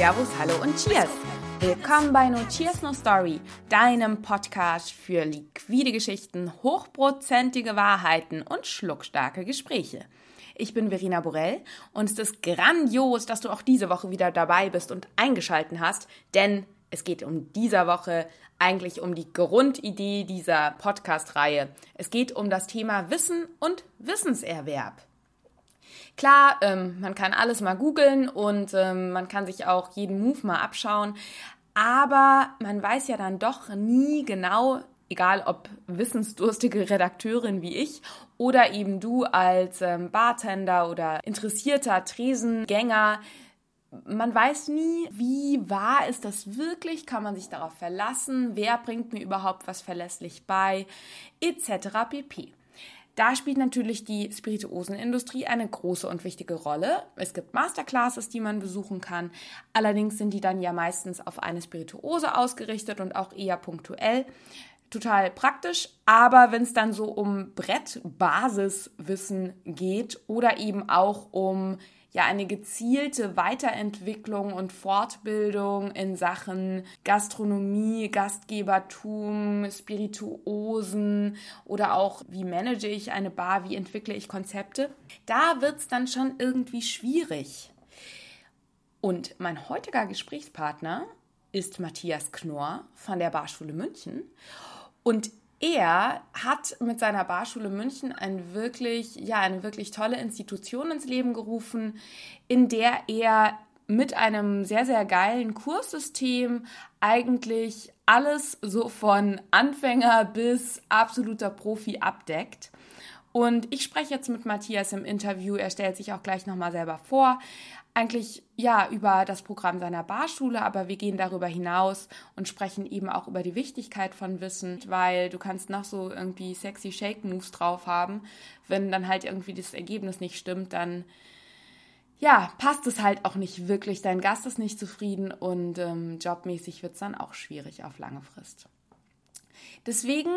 Servus, hallo und Cheers! Willkommen bei No Cheers No Story, deinem Podcast für liquide Geschichten, hochprozentige Wahrheiten und schluckstarke Gespräche. Ich bin Verena Borell und es ist grandios, dass du auch diese Woche wieder dabei bist und eingeschalten hast, denn es geht um dieser Woche eigentlich um die Grundidee dieser Podcast-Reihe. Es geht um das Thema Wissen und Wissenserwerb. Klar, ähm, man kann alles mal googeln und ähm, man kann sich auch jeden Move mal abschauen, aber man weiß ja dann doch nie genau, egal ob wissensdurstige Redakteurin wie ich oder eben du als ähm, Bartender oder interessierter Tresengänger, man weiß nie, wie wahr ist das wirklich, kann man sich darauf verlassen, wer bringt mir überhaupt was verlässlich bei, etc. pp. Da spielt natürlich die Spirituosenindustrie eine große und wichtige Rolle. Es gibt Masterclasses, die man besuchen kann. Allerdings sind die dann ja meistens auf eine Spirituose ausgerichtet und auch eher punktuell. Total praktisch, aber wenn es dann so um Brettbasiswissen geht oder eben auch um ja eine gezielte Weiterentwicklung und Fortbildung in Sachen Gastronomie, Gastgebertum, Spirituosen oder auch wie manage ich eine Bar, wie entwickle ich Konzepte. Da wird es dann schon irgendwie schwierig. Und mein heutiger Gesprächspartner ist Matthias Knorr von der Barschule München. Und er hat mit seiner Barschule München ein wirklich, ja, eine wirklich tolle Institution ins Leben gerufen, in der er mit einem sehr, sehr geilen Kurssystem eigentlich alles so von Anfänger bis absoluter Profi abdeckt. Und ich spreche jetzt mit Matthias im Interview. Er stellt sich auch gleich nochmal selber vor eigentlich ja über das Programm seiner Barschule, aber wir gehen darüber hinaus und sprechen eben auch über die Wichtigkeit von Wissen, weil du kannst noch so irgendwie sexy Shake Moves drauf haben, wenn dann halt irgendwie das Ergebnis nicht stimmt, dann ja, passt es halt auch nicht wirklich. Dein Gast ist nicht zufrieden und ähm, jobmäßig wird es dann auch schwierig auf lange Frist. Deswegen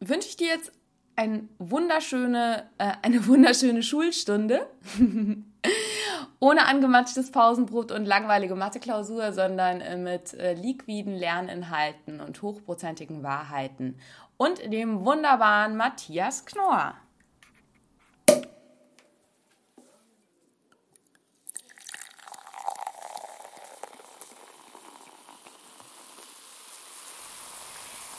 wünsche ich dir jetzt ein wunderschöne, äh, eine wunderschöne Schulstunde. Ohne angematschtes Pausenbrot und langweilige Matheklausur, sondern äh, mit äh, liquiden Lerninhalten und hochprozentigen Wahrheiten. Und dem wunderbaren Matthias Knorr.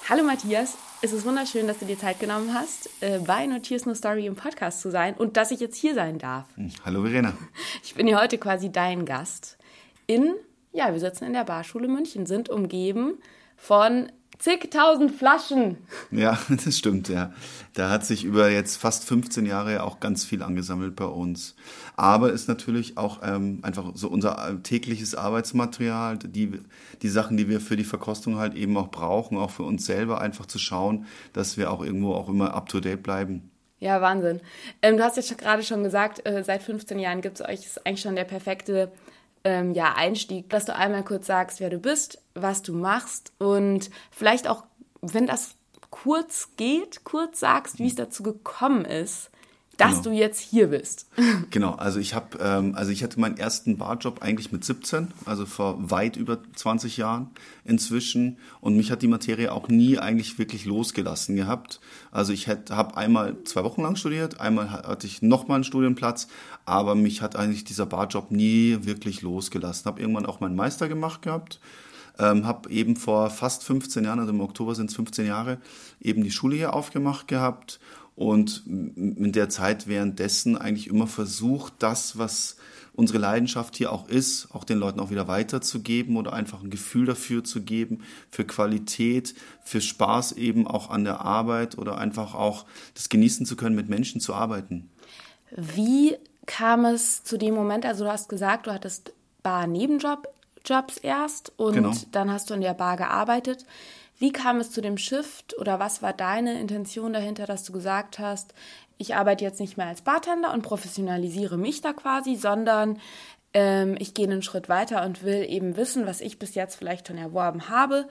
Hallo Matthias, es ist wunderschön, dass du dir Zeit genommen hast, äh, bei Notierst No Story im Podcast zu sein und dass ich jetzt hier sein darf. Hm, hallo Verena. Ich bin hier heute quasi dein Gast. In, ja, wir sitzen in der Barschule München, sind umgeben von zigtausend Flaschen. Ja, das stimmt, ja. Da hat sich über jetzt fast 15 Jahre auch ganz viel angesammelt bei uns. Aber ist natürlich auch ähm, einfach so unser tägliches Arbeitsmaterial, die, die Sachen, die wir für die Verkostung halt eben auch brauchen, auch für uns selber einfach zu schauen, dass wir auch irgendwo auch immer up-to-date bleiben. Ja, Wahnsinn. Ähm, du hast jetzt gerade schon gesagt, äh, seit 15 Jahren gibt es euch, ist eigentlich schon der perfekte ähm, ja, Einstieg, dass du einmal kurz sagst, wer du bist, was du machst und vielleicht auch, wenn das kurz geht, kurz sagst, wie es dazu gekommen ist, dass genau. du jetzt hier bist. Genau, also ich habe, ähm, also ich hatte meinen ersten Barjob eigentlich mit 17, also vor weit über 20 Jahren inzwischen. Und mich hat die Materie auch nie eigentlich wirklich losgelassen gehabt. Also ich habe einmal zwei Wochen lang studiert, einmal hatte ich nochmal einen Studienplatz, aber mich hat eigentlich dieser Barjob nie wirklich losgelassen. Habe irgendwann auch meinen Meister gemacht gehabt. Ähm, habe eben vor fast 15 Jahren, also im Oktober sind es 15 Jahre, eben die Schule hier aufgemacht gehabt und in der Zeit währenddessen eigentlich immer versucht, das, was unsere Leidenschaft hier auch ist, auch den Leuten auch wieder weiterzugeben oder einfach ein Gefühl dafür zu geben, für Qualität, für Spaß eben auch an der Arbeit oder einfach auch das genießen zu können, mit Menschen zu arbeiten. Wie kam es zu dem Moment, also du hast gesagt, du hattest Bar-Nebenjobs erst und genau. dann hast du in der Bar gearbeitet. Wie kam es zu dem Shift oder was war deine Intention dahinter, dass du gesagt hast, ich arbeite jetzt nicht mehr als Bartender und professionalisiere mich da quasi, sondern ähm, ich gehe einen Schritt weiter und will eben wissen, was ich bis jetzt vielleicht schon erworben habe,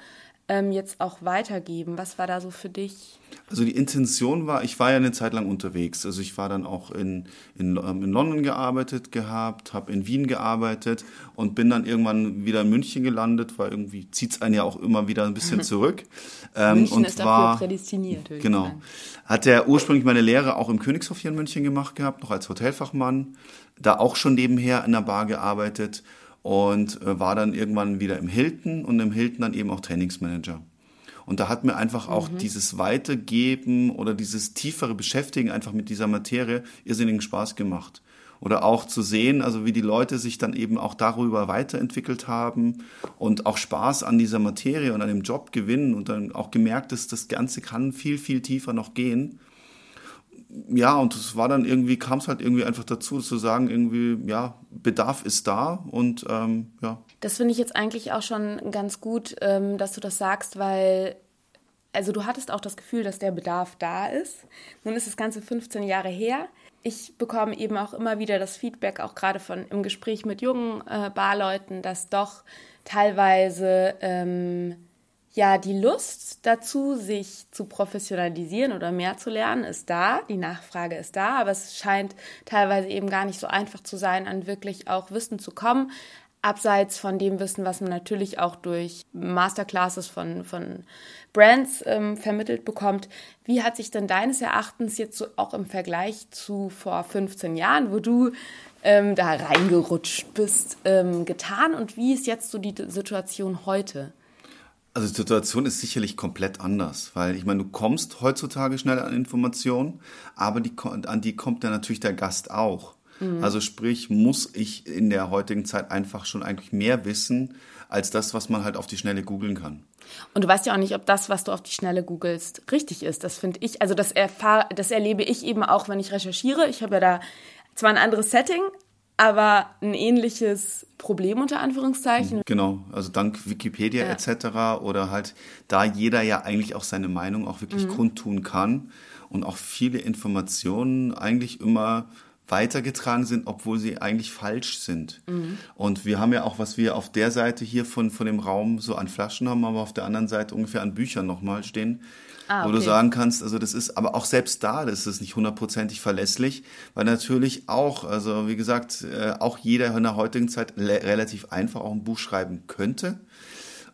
ähm, jetzt auch weitergeben? Was war da so für dich? Also die Intention war, ich war ja eine Zeit lang unterwegs. Also ich war dann auch in, in, ähm, in London gearbeitet gehabt, habe in Wien gearbeitet und bin dann irgendwann wieder in München gelandet, weil irgendwie zieht es einen ja auch immer wieder ein bisschen zurück. Ähm, München und ist war, dafür prädestiniert. Genau. Hat er ursprünglich meine Lehre auch im Königshof hier in München gemacht gehabt, noch als Hotelfachmann. Da auch schon nebenher in der Bar gearbeitet und äh, war dann irgendwann wieder im Hilton und im Hilton dann eben auch Trainingsmanager. Und da hat mir einfach auch mhm. dieses Weitergeben oder dieses tiefere Beschäftigen einfach mit dieser Materie irrsinnigen Spaß gemacht. Oder auch zu sehen, also wie die Leute sich dann eben auch darüber weiterentwickelt haben und auch Spaß an dieser Materie und an dem Job gewinnen und dann auch gemerkt, dass das Ganze kann viel, viel tiefer noch gehen ja, und es war dann irgendwie, kam es halt irgendwie einfach dazu, zu sagen, irgendwie, ja, Bedarf ist da und ähm, ja. Das finde ich jetzt eigentlich auch schon ganz gut, ähm, dass du das sagst, weil, also du hattest auch das Gefühl, dass der Bedarf da ist. Nun ist das Ganze 15 Jahre her. Ich bekomme eben auch immer wieder das Feedback, auch gerade von im Gespräch mit jungen äh, Barleuten, dass doch teilweise ähm, ja, die Lust dazu, sich zu professionalisieren oder mehr zu lernen, ist da. Die Nachfrage ist da, aber es scheint teilweise eben gar nicht so einfach zu sein, an wirklich auch Wissen zu kommen. Abseits von dem Wissen, was man natürlich auch durch Masterclasses von, von Brands ähm, vermittelt bekommt. Wie hat sich denn deines Erachtens jetzt so auch im Vergleich zu vor 15 Jahren, wo du ähm, da reingerutscht bist, ähm, getan und wie ist jetzt so die Situation heute? Also die Situation ist sicherlich komplett anders, weil ich meine, du kommst heutzutage schnell an Informationen, aber die, an die kommt dann natürlich der Gast auch. Mhm. Also sprich, muss ich in der heutigen Zeit einfach schon eigentlich mehr wissen, als das, was man halt auf die Schnelle googeln kann. Und du weißt ja auch nicht, ob das, was du auf die Schnelle googelst, richtig ist. Das finde ich, also das, erfahr, das erlebe ich eben auch, wenn ich recherchiere. Ich habe ja da zwar ein anderes Setting, aber ein ähnliches Problem unter Anführungszeichen. Genau, also dank Wikipedia ja. etc. oder halt da jeder ja eigentlich auch seine Meinung auch wirklich mhm. kundtun kann und auch viele Informationen eigentlich immer weitergetragen sind, obwohl sie eigentlich falsch sind. Mhm. Und wir haben ja auch, was wir auf der Seite hier von, von dem Raum so an Flaschen haben, aber auf der anderen Seite ungefähr an Büchern nochmal stehen, ah, okay. wo du sagen kannst, also das ist, aber auch selbst da, das ist nicht hundertprozentig verlässlich, weil natürlich auch, also wie gesagt, äh, auch jeder in der heutigen Zeit relativ einfach auch ein Buch schreiben könnte.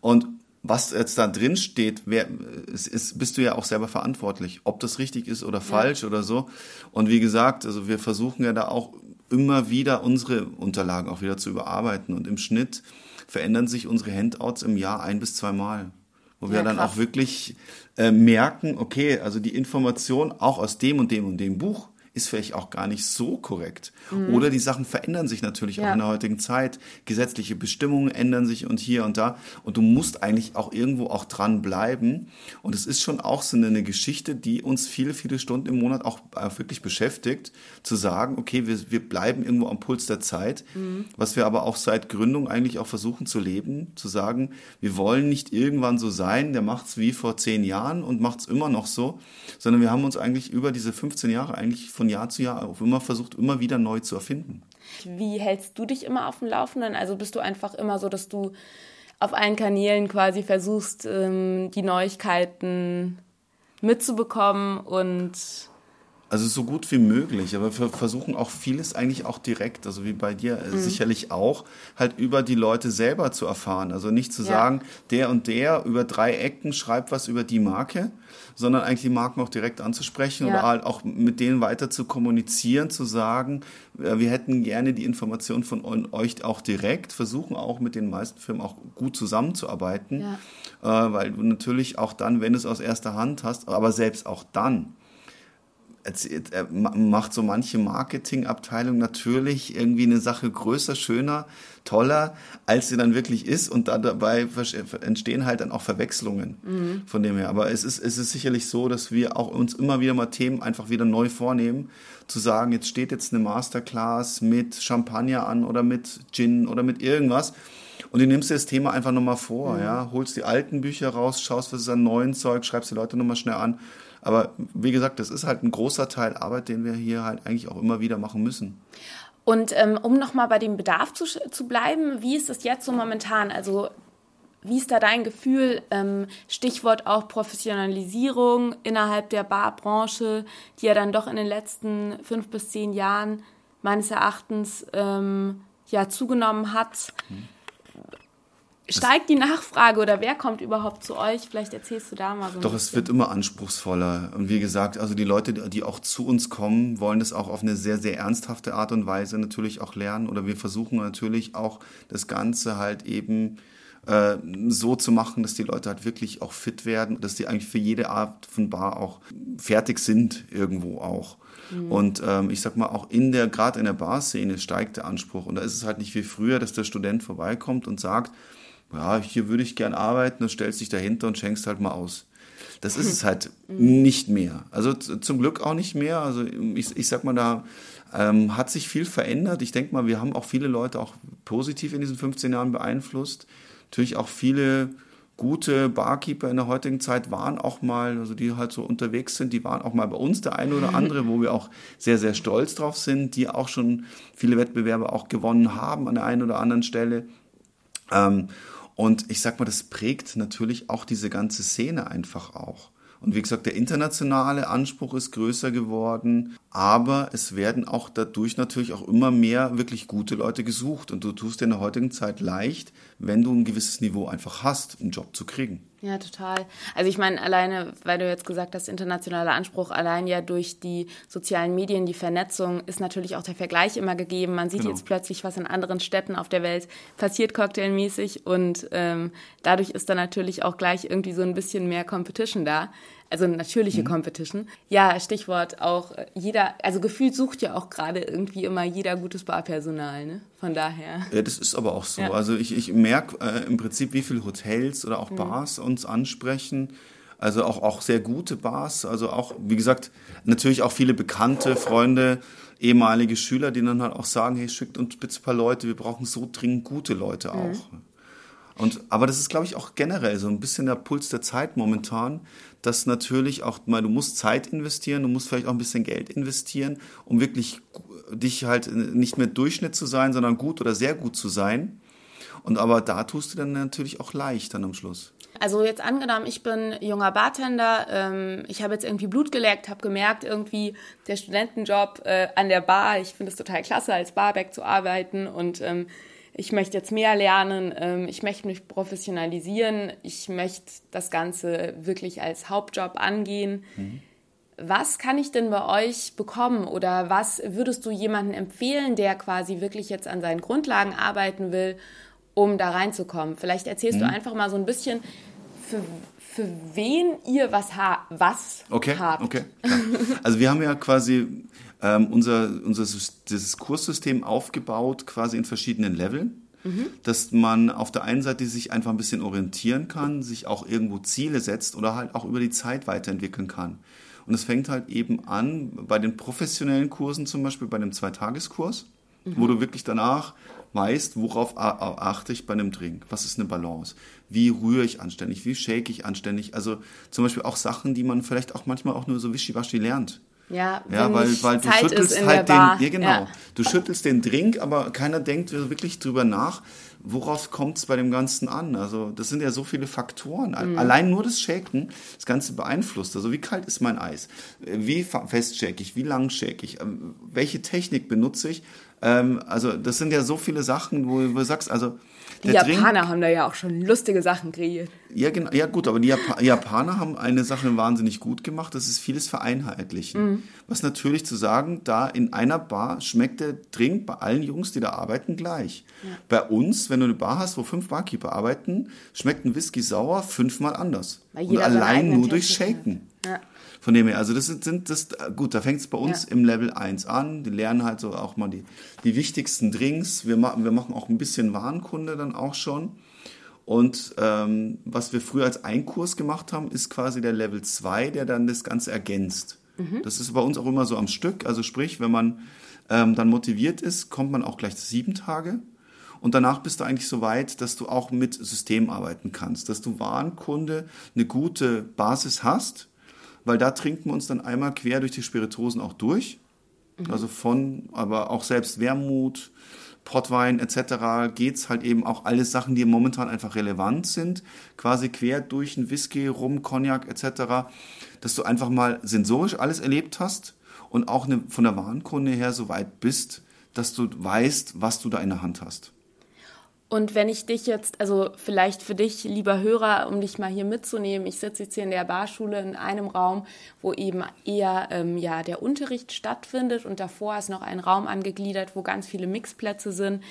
Und was jetzt da drin steht, wer, ist, ist, bist du ja auch selber verantwortlich, ob das richtig ist oder falsch ja. oder so. Und wie gesagt, also wir versuchen ja da auch immer wieder unsere Unterlagen auch wieder zu überarbeiten und im Schnitt verändern sich unsere Handouts im Jahr ein bis zweimal wo wir ja, dann auch wirklich äh, merken, okay, also die Information auch aus dem und dem und dem Buch ist vielleicht auch gar nicht so korrekt. Mhm. Oder die Sachen verändern sich natürlich ja. auch in der heutigen Zeit. Gesetzliche Bestimmungen ändern sich und hier und da. Und du musst eigentlich auch irgendwo auch dran bleiben. Und es ist schon auch so eine Geschichte, die uns viele, viele Stunden im Monat auch äh, wirklich beschäftigt, zu sagen, okay, wir, wir bleiben irgendwo am Puls der Zeit. Mhm. Was wir aber auch seit Gründung eigentlich auch versuchen zu leben, zu sagen, wir wollen nicht irgendwann so sein, der macht's wie vor zehn Jahren und macht's immer noch so, sondern wir haben uns eigentlich über diese 15 Jahre eigentlich von Jahr zu Jahr auch immer versucht, immer wieder neu zu erfinden. Wie hältst du dich immer auf dem Laufenden? Also bist du einfach immer so, dass du auf allen Kanälen quasi versuchst, ähm, die Neuigkeiten mitzubekommen und also so gut wie möglich, aber wir versuchen auch vieles eigentlich auch direkt, also wie bei dir mhm. sicherlich auch, halt über die Leute selber zu erfahren. Also nicht zu ja. sagen, der und der über drei Ecken schreibt was über die Marke, sondern eigentlich die Marken auch direkt anzusprechen ja. oder halt auch mit denen weiter zu kommunizieren, zu sagen, äh, wir hätten gerne die Information von euch auch direkt, versuchen auch mit den meisten Firmen auch gut zusammenzuarbeiten, ja. Äh, weil du natürlich auch dann, wenn du es aus erster Hand hast, aber selbst auch dann, erzählt, er macht so manche Marketingabteilung natürlich irgendwie eine Sache größer, schöner, toller, als sie dann wirklich ist und da dabei entstehen halt dann auch Verwechslungen mhm. von dem her. Aber es ist, es ist sicherlich so, dass wir auch uns immer wieder mal Themen einfach wieder neu vornehmen, zu sagen, jetzt steht jetzt eine Masterclass mit Champagner an oder mit Gin oder mit irgendwas. Und du nimmst dir das Thema einfach nochmal vor, mhm. ja, holst die alten Bücher raus, schaust, was ist an neuen Zeug, schreibst die Leute nochmal schnell an aber wie gesagt, das ist halt ein großer Teil Arbeit, den wir hier halt eigentlich auch immer wieder machen müssen. Und ähm, um nochmal bei dem Bedarf zu, zu bleiben, wie ist es jetzt so momentan? Also Wie ist da dein Gefühl? Ähm, Stichwort auch Professionalisierung innerhalb der Barbranche, die ja dann doch in den letzten fünf bis zehn Jahren meines Erachtens ähm, ja zugenommen hat. Hm. Steigt die Nachfrage oder wer kommt überhaupt zu euch? Vielleicht erzählst du da mal so. Doch, es wird immer anspruchsvoller. Und wie gesagt, also die Leute, die auch zu uns kommen, wollen das auch auf eine sehr, sehr ernsthafte Art und Weise natürlich auch lernen. Oder wir versuchen natürlich auch das Ganze halt eben äh, so zu machen, dass die Leute halt wirklich auch fit werden, dass die eigentlich für jede Art von Bar auch fertig sind irgendwo auch. Mhm. Und ähm, ich sag mal, auch in der, gerade in der Barszene steigt der Anspruch. Und da ist es halt nicht wie früher, dass der Student vorbeikommt und sagt, ja, hier würde ich gern arbeiten, dann stellst dich dahinter und schenkst halt mal aus. Das ist es halt nicht mehr. Also zum Glück auch nicht mehr. Also ich, ich sag mal, da ähm, hat sich viel verändert. Ich denke mal, wir haben auch viele Leute auch positiv in diesen 15 Jahren beeinflusst. Natürlich auch viele gute Barkeeper in der heutigen Zeit waren auch mal, also die halt so unterwegs sind, die waren auch mal bei uns, der eine oder andere, wo wir auch sehr, sehr stolz drauf sind, die auch schon viele Wettbewerbe auch gewonnen haben an der einen oder anderen Stelle. Ähm, und ich sag mal, das prägt natürlich auch diese ganze Szene einfach auch. Und wie gesagt, der internationale Anspruch ist größer geworden, aber es werden auch dadurch natürlich auch immer mehr wirklich gute Leute gesucht. Und du tust dir in der heutigen Zeit leicht, wenn du ein gewisses Niveau einfach hast, einen Job zu kriegen. Ja, total. Also ich meine, alleine, weil du jetzt gesagt hast, internationaler Anspruch, allein ja durch die sozialen Medien, die Vernetzung, ist natürlich auch der Vergleich immer gegeben. Man sieht genau. jetzt plötzlich, was in anderen Städten auf der Welt passiert, cocktailmäßig. Und ähm, dadurch ist dann natürlich auch gleich irgendwie so ein bisschen mehr Competition da. Also natürliche mhm. Competition. Ja, Stichwort auch jeder, also gefühlt sucht ja auch gerade irgendwie immer jeder gutes Barpersonal, ne? Von daher. Ja, das ist aber auch so. Ja. Also ich, ich merke äh, im Prinzip, wie viele Hotels oder auch mhm. Bars uns ansprechen. Also auch, auch sehr gute Bars. Also auch, wie gesagt, natürlich auch viele bekannte Freunde, ehemalige Schüler, die dann halt auch sagen, hey, schickt uns bitte ein paar Leute, wir brauchen so dringend gute Leute mhm. auch. Mhm. Und, aber das ist, glaube ich, auch generell so ein bisschen der Puls der Zeit momentan, dass natürlich auch mal, du musst Zeit investieren, du musst vielleicht auch ein bisschen Geld investieren, um wirklich dich halt nicht mehr Durchschnitt zu sein, sondern gut oder sehr gut zu sein. Und aber da tust du dann natürlich auch leicht dann am Schluss. Also jetzt angenommen, ich bin junger Bartender, ähm, ich habe jetzt irgendwie Blut geleckt, habe gemerkt, irgendwie der Studentenjob äh, an der Bar, ich finde es total klasse, als Barback zu arbeiten und ähm, ich möchte jetzt mehr lernen, ähm, ich möchte mich professionalisieren, ich möchte das Ganze wirklich als Hauptjob angehen. Mhm. Was kann ich denn bei euch bekommen oder was würdest du jemandem empfehlen, der quasi wirklich jetzt an seinen Grundlagen arbeiten will, um da reinzukommen? Vielleicht erzählst mhm. du einfach mal so ein bisschen, für, für wen ihr was, ha was okay, habt. Okay, klar. Also wir haben ja quasi ähm, unser, unser dieses Kurssystem aufgebaut, quasi in verschiedenen Leveln. Mhm. Dass man auf der einen Seite sich einfach ein bisschen orientieren kann, sich auch irgendwo Ziele setzt oder halt auch über die Zeit weiterentwickeln kann. Und es fängt halt eben an bei den professionellen Kursen, zum Beispiel bei dem Zweitageskurs, mhm. wo du wirklich danach weißt, worauf achte ich bei einem Drink? Was ist eine Balance? Wie rühre ich anständig? Wie shake ich anständig? Also zum Beispiel auch Sachen, die man vielleicht auch manchmal auch nur so wischiwaschi lernt. Ja, ja weil, weil du Zeit schüttelst halt den, ja genau, ja. du schüttelst den Drink, aber keiner denkt wirklich drüber nach, worauf kommt es bei dem Ganzen an? Also das sind ja so viele Faktoren. Mhm. Allein nur das Shaken, das Ganze beeinflusst. Also wie kalt ist mein Eis? Wie fest shake ich? Wie lang shake ich? Ähm, welche Technik benutze ich? Ähm, also das sind ja so viele Sachen, wo, du sagst, also die Japaner Drink, haben da ja auch schon lustige Sachen kreiert. Ja, genau, ja gut, aber die Jap Japaner haben eine Sache wahnsinnig gut gemacht, das ist vieles vereinheitlichen. Mhm. Was natürlich zu sagen, da in einer Bar schmeckt der Drink bei allen Jungs, die da arbeiten, gleich. Ja. Bei uns, wenn du eine Bar hast, wo fünf Barkeeper arbeiten, schmeckt ein Whisky sauer fünfmal anders. Und allein nur durch Shaken. Ja. Von dem her, also das sind, sind das, gut, da fängt es bei uns ja. im Level 1 an. Die lernen halt so auch mal die, die wichtigsten Drinks. Wir machen, wir machen auch ein bisschen Warenkunde dann auch schon. Und ähm, was wir früher als Einkurs gemacht haben, ist quasi der Level 2, der dann das Ganze ergänzt. Mhm. Das ist bei uns auch immer so am Stück. Also sprich, wenn man ähm, dann motiviert ist, kommt man auch gleich sieben Tage. Und danach bist du eigentlich so weit, dass du auch mit System arbeiten kannst, dass du Warenkunde eine gute Basis hast weil da trinken wir uns dann einmal quer durch die Spiritosen auch durch. Mhm. Also von, aber auch selbst Wermut, Portwein etc. geht's halt eben auch alles Sachen, die momentan einfach relevant sind, quasi quer durch ein Whisky, Rum, Cognac etc., dass du einfach mal sensorisch alles erlebt hast und auch eine, von der Warenkunde her so weit bist, dass du weißt, was du da in der Hand hast. Und wenn ich dich jetzt, also vielleicht für dich, lieber Hörer, um dich mal hier mitzunehmen, ich sitze jetzt hier in der Barschule in einem Raum, wo eben eher ähm, ja, der Unterricht stattfindet und davor ist noch ein Raum angegliedert, wo ganz viele Mixplätze sind.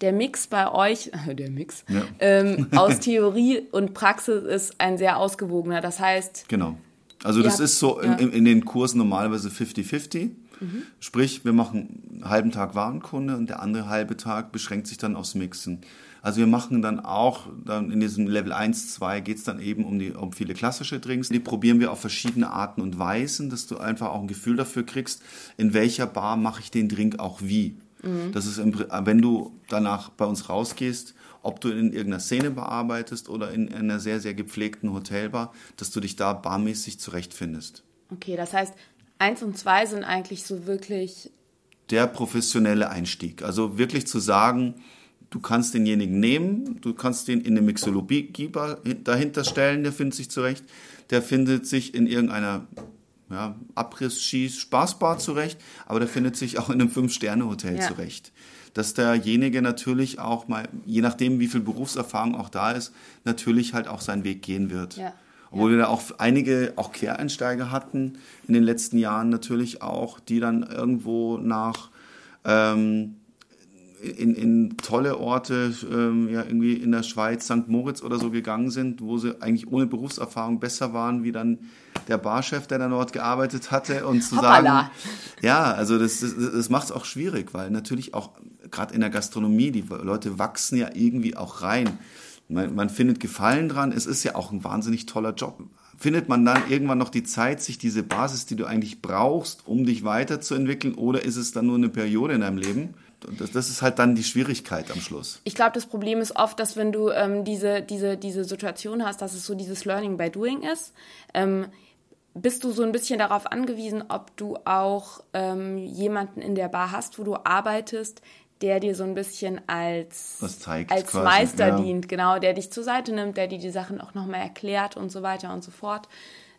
Der Mix bei euch, der Mix, ja. ähm, aus Theorie und Praxis ist ein sehr ausgewogener. Das heißt. Genau. Also das ist so ja. in, in, den Kursen normalerweise 50-50. Mhm. Sprich, wir machen einen halben Tag Warenkunde und der andere halbe Tag beschränkt sich dann aufs Mixen. Also wir machen dann auch, dann in diesem Level 1, 2 geht es dann eben um, die, um viele klassische Drinks. Die probieren wir auf verschiedene Arten und Weisen, dass du einfach auch ein Gefühl dafür kriegst, in welcher Bar mache ich den Drink auch wie. Mhm. Das ist, wenn du danach bei uns rausgehst, ob du in irgendeiner Szene bearbeitest oder in einer sehr, sehr gepflegten Hotelbar, dass du dich da barmäßig zurechtfindest. Okay, das heißt, eins und zwei sind eigentlich so wirklich. Der professionelle Einstieg. Also wirklich zu sagen, du kannst denjenigen nehmen, du kannst den in eine Mixologie dahinter stellen, der findet sich zurecht. Der findet sich in irgendeiner ja, Abriss-Schieß-Spaßbar zurecht, aber der findet sich auch in einem Fünf-Sterne-Hotel ja. zurecht. Dass derjenige natürlich auch mal, je nachdem, wie viel Berufserfahrung auch da ist, natürlich halt auch seinen Weg gehen wird. Ja. Obwohl wir da auch einige auch Quereinsteiger hatten in den letzten Jahren natürlich auch, die dann irgendwo nach ähm, in, in tolle Orte, ähm, ja irgendwie in der Schweiz, St. Moritz oder so gegangen sind, wo sie eigentlich ohne Berufserfahrung besser waren wie dann der Barchef, der dann dort gearbeitet hatte und zu Hoppala. sagen, ja, also das, das, das macht es auch schwierig, weil natürlich auch gerade in der Gastronomie, die Leute wachsen ja irgendwie auch rein. Man, man findet Gefallen dran, es ist ja auch ein wahnsinnig toller Job. Findet man dann irgendwann noch die Zeit, sich diese Basis, die du eigentlich brauchst, um dich weiterzuentwickeln, oder ist es dann nur eine Periode in deinem Leben? Das, das ist halt dann die Schwierigkeit am Schluss. Ich glaube, das Problem ist oft, dass wenn du ähm, diese, diese, diese Situation hast, dass es so dieses Learning by Doing ist, ähm, bist du so ein bisschen darauf angewiesen, ob du auch ähm, jemanden in der Bar hast, wo du arbeitest, der dir so ein bisschen als, als Meister ja. dient, genau, der dich zur Seite nimmt, der dir die Sachen auch nochmal erklärt und so weiter und so fort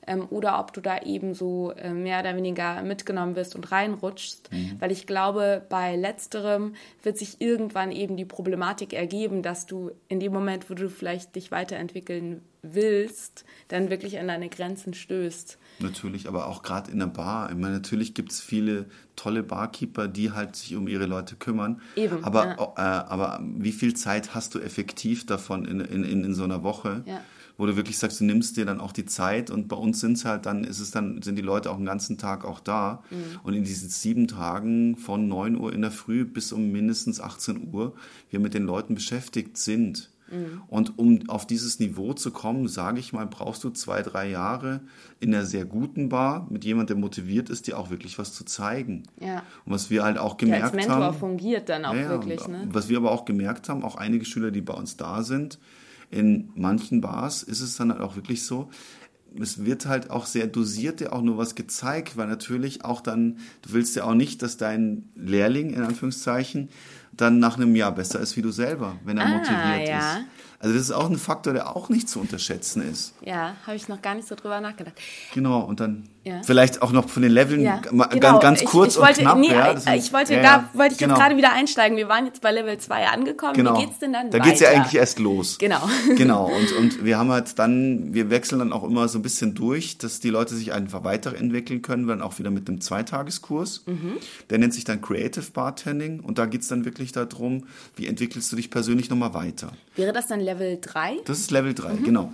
ähm, oder ob du da eben so äh, mehr oder weniger mitgenommen wirst und reinrutschst. Mhm. Weil ich glaube, bei letzterem wird sich irgendwann eben die Problematik ergeben, dass du in dem Moment, wo du vielleicht dich weiterentwickeln willst, dann wirklich an deine Grenzen stößt. Natürlich, aber auch gerade in der Bar. Ich meine, natürlich gibt es viele tolle Barkeeper, die halt sich um ihre Leute kümmern. Eben. Aber, ja. äh, aber wie viel Zeit hast du effektiv davon in, in, in, so einer Woche? Ja wo du wirklich sagst, du nimmst dir dann auch die Zeit und bei uns sind es halt dann, ist es dann, sind die Leute auch den ganzen Tag auch da. Mhm. Und in diesen sieben Tagen von 9 Uhr in der Früh bis um mindestens 18 Uhr wir mit den Leuten beschäftigt sind. Mhm. Und um auf dieses Niveau zu kommen, sage ich mal, brauchst du zwei, drei Jahre in einer sehr guten Bar mit jemandem, der motiviert ist, dir auch wirklich was zu zeigen. Ja. Und was wir halt auch gemerkt haben. Als Mentor haben, fungiert dann auch ja, wirklich. Ne? Was wir aber auch gemerkt haben, auch einige Schüler, die bei uns da sind, in manchen Bars ist es dann halt auch wirklich so, es wird halt auch sehr dosiert dir auch nur was gezeigt, weil natürlich auch dann, du willst ja auch nicht, dass dein Lehrling in Anführungszeichen dann nach einem Jahr besser ist wie du selber, wenn er ah, motiviert ja. ist. Also das ist auch ein Faktor, der auch nicht zu unterschätzen ist. Ja, habe ich noch gar nicht so drüber nachgedacht. Genau, und dann ja. vielleicht auch noch von den Leveln ja, genau. ganz, ganz kurz ich, ich wollte, und knapp. Nee, ja, ich wollte, ja, da wollte ich genau. jetzt gerade wieder einsteigen. Wir waren jetzt bei Level 2 angekommen. Genau. Wie geht's denn dann Da geht es ja eigentlich erst los. Genau. Genau, und, und wir haben halt dann, wir wechseln dann auch immer so ein bisschen durch, dass die Leute sich einfach weiterentwickeln können, dann auch wieder mit einem Zweitageskurs. Mhm. Der nennt sich dann Creative Bartending und da geht es dann wirklich darum, wie entwickelst du dich persönlich nochmal weiter. Wäre das dann Level 3? Das ist Level 3, mhm. genau.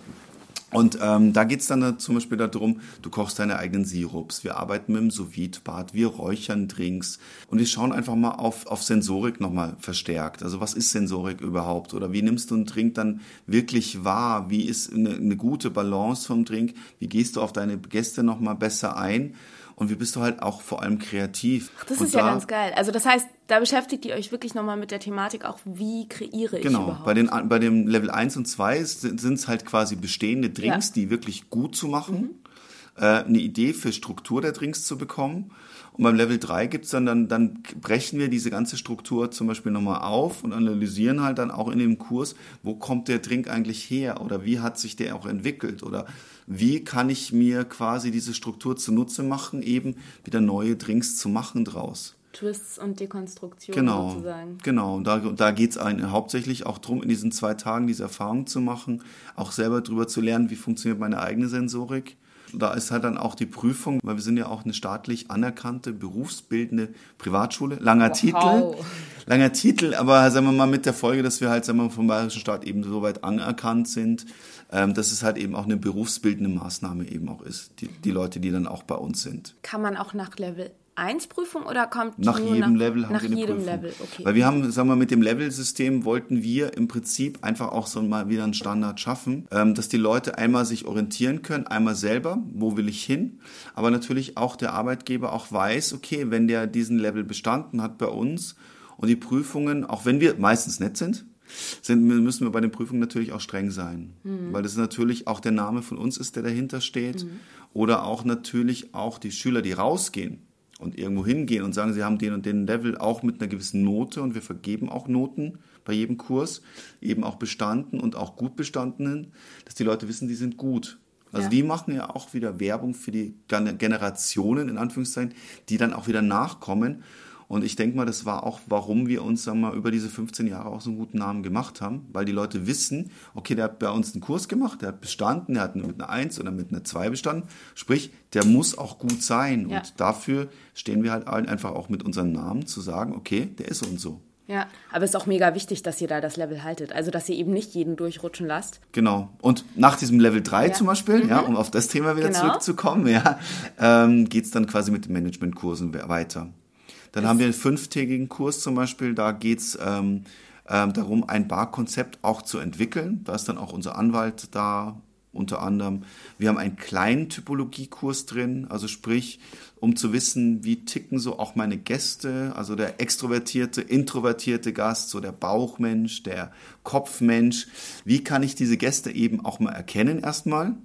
Und ähm, da geht's dann zum Beispiel darum, du kochst deine eigenen Sirups, wir arbeiten mit dem sous bad wir räuchern Drinks und wir schauen einfach mal auf, auf Sensorik nochmal verstärkt. Also was ist Sensorik überhaupt oder wie nimmst du einen Drink dann wirklich wahr? Wie ist eine, eine gute Balance vom Drink? Wie gehst du auf deine Gäste nochmal besser ein? Und wie bist du halt auch vor allem kreativ. Ach, das und ist ja ganz geil. Also das heißt, da beschäftigt ihr euch wirklich nochmal mit der Thematik auch, wie kreiere ich genau. überhaupt. Bei, den, bei dem Level 1 und 2 sind es halt quasi bestehende Drinks, ja. die wirklich gut zu machen. Mhm. äh, eine Idee für Struktur der Drinks zu bekommen. Und beim Level 3 gibt's dann, dann, dann brechen wir diese ganze Struktur zum Beispiel nochmal auf und analysieren halt dann auch in dem Kurs, wo kommt der Drink eigentlich her oder wie hat sich der auch entwickelt oder wie kann ich mir quasi diese Struktur zunutze machen, eben wieder neue Drinks zu machen draus. Twists und Dekonstruktion Genau, sozusagen. genau. Und da, da geht's es hauptsächlich auch drum, in diesen zwei Tagen diese Erfahrung zu machen, auch selber drüber zu lernen, wie funktioniert meine eigene Sensorik. Da ist halt dann auch die Prüfung, weil wir sind ja auch eine staatlich anerkannte, berufsbildende Privatschule. Langer Wow. Titel. Langer Titel, aber sagen wir mal mit der Folge, dass wir halt sagen wir, mal, vom Bayerischen Staat eben so weit anerkannt sind, ähm, dass es halt eben auch eine berufsbildende Maßnahme eben auch ist. Die, die Leute, die dann auch bei uns sind. Kann man auch nach Level 1 Prüfung oder kommt Nach jedem nach, Level haben nach wir eine jedem Prüfung. Level, okay. Weil wir haben, sagen wir, mit dem Level-System wollten wir im Prinzip einfach auch so mal wieder einen Standard schaffen, ähm, dass die Leute einmal sich orientieren können, einmal selber, wo will ich hin, aber natürlich auch der Arbeitgeber auch weiß, okay, wenn der diesen Level bestanden hat bei uns und die Prüfungen, auch wenn wir meistens nett sind, sind, müssen wir bei den Prüfungen natürlich auch streng sein. Mhm. Weil das natürlich auch der Name von uns ist, der dahinter steht. Oder auch natürlich auch die Schüler, die rausgehen und irgendwo hingehen und sagen, sie haben den und den Level auch mit einer gewissen Note und wir vergeben auch Noten bei jedem Kurs, eben auch bestanden und auch gut bestandenen, dass die Leute wissen, die sind gut. Also Ja. die machen ja auch wieder Werbung für die Gen- Generationen, in Anführungszeichen, die dann auch wieder nachkommen. Und ich denke mal, das war auch, warum wir uns sagen wir mal, über diese 15 Jahre auch so einen guten Namen gemacht haben, weil die Leute wissen, okay, der hat bei uns einen Kurs gemacht, der hat bestanden, der hat mit einer 1 oder mit einer 2 bestanden. Sprich, der muss auch gut sein. Ja. Und dafür stehen wir halt allen einfach auch mit unserem Namen zu sagen, okay, der ist und so. ja, aber es ist auch mega wichtig, dass ihr da das Level haltet. Also, dass ihr eben nicht jeden durchrutschen lasst. Genau. Und nach diesem Level 3 Ja. zum Beispiel, ja, um auf das Thema wieder Genau. zurückzukommen, ja, ähm, geht es dann quasi mit den Managementkursen we- weiter. Dann haben wir einen fünftägigen Kurs zum Beispiel, da geht es ähm, ähm, darum, ein Barkonzept auch zu entwickeln. Da ist dann auch unser Anwalt da unter anderem. Wir haben einen kleinen Typologiekurs drin, also sprich, um zu wissen, wie ticken so auch meine Gäste, also der extrovertierte, introvertierte Gast, so der Bauchmensch, der Kopfmensch. Wie kann ich diese Gäste eben auch mal erkennen erstmal?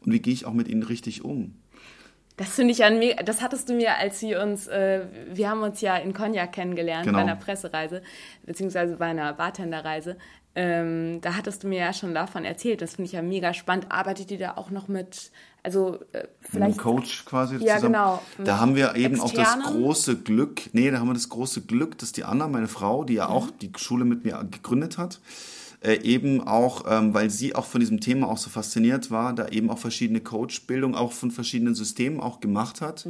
Und wie gehe ich auch mit ihnen richtig um? Das finde ich an mir, das hattest du mir, als wir uns, äh, wir haben uns ja in Cognac kennengelernt Genau. bei einer Pressereise, beziehungsweise bei einer Bartenderreise. Ähm, da hattest du mir ja schon davon erzählt. Das finde ich ja mega spannend. Arbeitet ihr da auch noch mit, also äh, Mit einem vielleicht. Coach quasi Ja, zusammen. genau. Da haben wir eben auch das Externen? große Glück, nee, da haben wir das große Glück, dass die Anna, meine Frau, die ja auch die Schule mit mir gegründet hat, äh, eben auch, ähm, weil sie auch von diesem Thema auch so fasziniert war, da eben auch verschiedene Coachbildung auch von verschiedenen Systemen auch gemacht hat.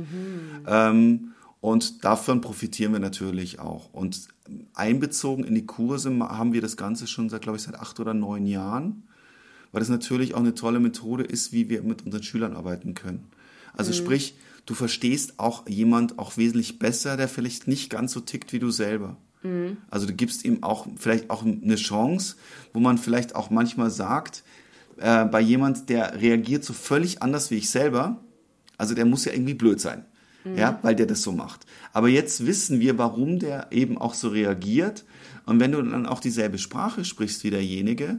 Ähm, und davon profitieren wir natürlich auch. Und einbezogen in die Kurse haben wir das Ganze schon seit, glaube ich, seit acht oder neun Jahren weil das natürlich auch eine tolle Methode ist, wie wir mit unseren Schülern arbeiten können. Also sprich, du verstehst auch jemand auch wesentlich besser, der vielleicht nicht ganz so tickt wie du selber. Also du gibst ihm auch vielleicht auch eine Chance, wo man vielleicht auch manchmal sagt, äh, bei jemand, der reagiert so völlig anders wie ich selber, also der muss ja irgendwie blöd sein, ja, weil der das so macht. Aber jetzt wissen wir, warum der eben auch so reagiert. Und wenn du dann auch dieselbe Sprache sprichst wie derjenige,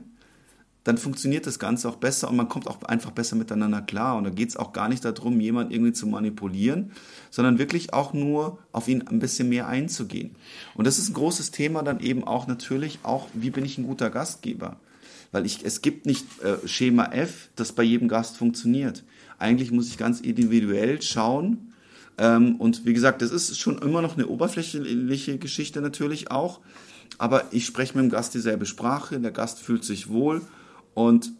dann funktioniert das Ganze auch besser und man kommt auch einfach besser miteinander klar. Und da geht es auch gar nicht darum, jemanden irgendwie zu manipulieren, sondern wirklich auch nur auf ihn ein bisschen mehr einzugehen. Und das ist ein großes Thema dann eben auch natürlich auch, wie bin ich ein guter Gastgeber? Weil ich, es gibt nicht äh, Schema F, das bei jedem Gast funktioniert. Eigentlich muss ich ganz individuell schauen. Ähm, und wie gesagt, das ist schon immer noch eine oberflächliche Geschichte natürlich auch. Aber ich spreche mit dem Gast dieselbe Sprache, der Gast fühlt sich wohl und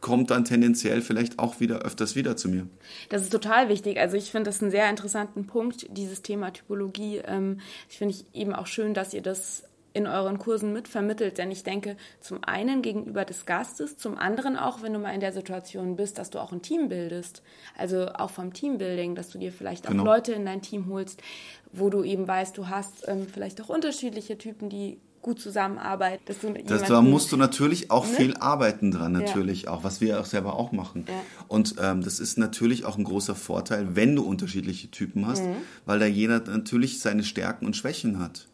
kommt dann tendenziell vielleicht auch wieder öfters wieder zu mir. Das ist total wichtig. Also ich finde das einen sehr interessanten Punkt, dieses Thema Typologie. Ähm, ich finde eben auch schön, dass ihr das in euren Kursen mitvermittelt, denn ich denke, zum einen gegenüber des Gastes, zum anderen auch, wenn du mal in der Situation bist, dass du auch ein Team bildest, also auch vom Teambuilding, dass du dir vielleicht auch Genau. Leute in dein Team holst, wo du eben weißt, du hast ähm, vielleicht auch unterschiedliche Typen, die gut zusammenarbeiten, dass du Das, da musst du natürlich auch Ne? viel arbeiten dran, natürlich auch, was wir auch selber auch machen. Ja. Und ähm, das ist natürlich auch ein großer Vorteil, wenn du unterschiedliche Typen hast, Mhm. weil da jeder natürlich seine Stärken und Schwächen hat.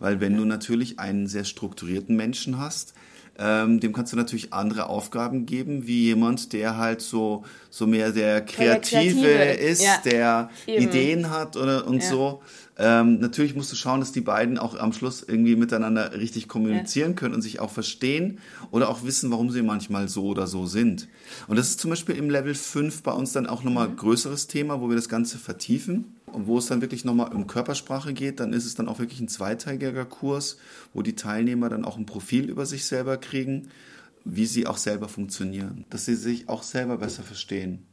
Weil wenn du natürlich einen sehr strukturierten Menschen hast, Ähm, dem kannst du natürlich andere Aufgaben geben, wie jemand, der halt so, so mehr der Kreative, Kreative, ist, ja. der Eben. Ideen hat oder und Ja. so. Ähm, natürlich musst du schauen, dass die beiden auch am Schluss irgendwie miteinander richtig kommunizieren können und sich auch verstehen oder auch wissen, warum sie manchmal so oder so sind. Und das ist zum Beispiel im Level 5 bei uns dann auch nochmal ein größeres Thema, wo wir das Ganze vertiefen. Und wo es dann wirklich nochmal um Körpersprache geht, dann ist es dann auch wirklich ein zweiteiliger Kurs, wo die Teilnehmer dann auch ein Profil über sich selber kriegen, wie sie auch selber funktionieren, dass sie sich auch selber besser verstehen.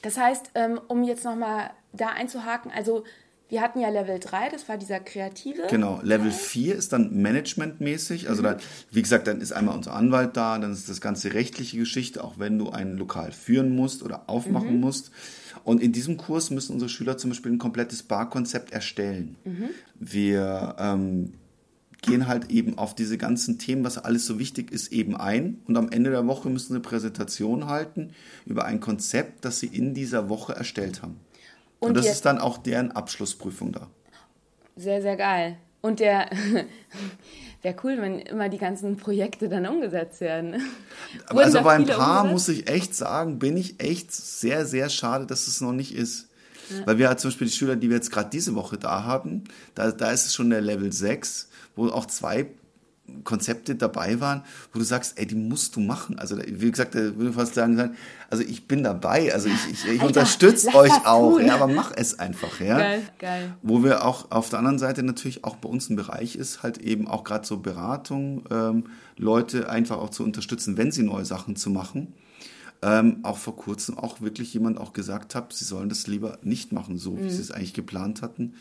Das heißt, ähm, um jetzt nochmal da einzuhaken, also wir hatten ja Level 3, das war dieser kreative. Genau, Level 4 ist dann managementmäßig. Also dann, wie gesagt, dann ist einmal unser Anwalt da, dann ist das ganze rechtliche Geschichte, auch wenn du ein Lokal führen musst oder aufmachen musst. Und in diesem Kurs müssen unsere Schüler zum Beispiel ein komplettes Barkonzept erstellen. Wir ähm, gehen halt eben auf diese ganzen Themen, was alles so wichtig ist, eben ein. Und am Ende der Woche müssen sie eine Präsentation halten über ein Konzept, das sie in dieser Woche erstellt haben. Und, Und das ist dann auch deren Abschlussprüfung da. Sehr, sehr geil. Und der wäre cool, wenn immer die ganzen Projekte dann umgesetzt werden. Aber also bei ein paar umgesetzt? muss ich echt sagen, bin ich echt sehr, sehr schade, dass es noch nicht ist. Weil wir halt zum Beispiel die Schüler, die wir jetzt gerade diese Woche da haben, da, da ist es schon der Level 6, wo auch zwei Konzepte dabei waren, wo du sagst, ey, die musst du machen. Also wie gesagt, da würde ich fast sagen, also ich bin dabei, also ich, ich, ich unterstütze euch auch, ja, aber mach es einfach, ja. Geil, geil. Wo wir auch auf der anderen Seite natürlich auch bei uns ein Bereich ist, halt eben auch gerade so Beratung, ähm, Leute einfach auch zu unterstützen, wenn sie neue Sachen zu machen. Ähm, auch vor kurzem auch wirklich jemand auch gesagt hat, sie sollen das lieber nicht machen, so Mhm. wie sie es eigentlich geplant hatten,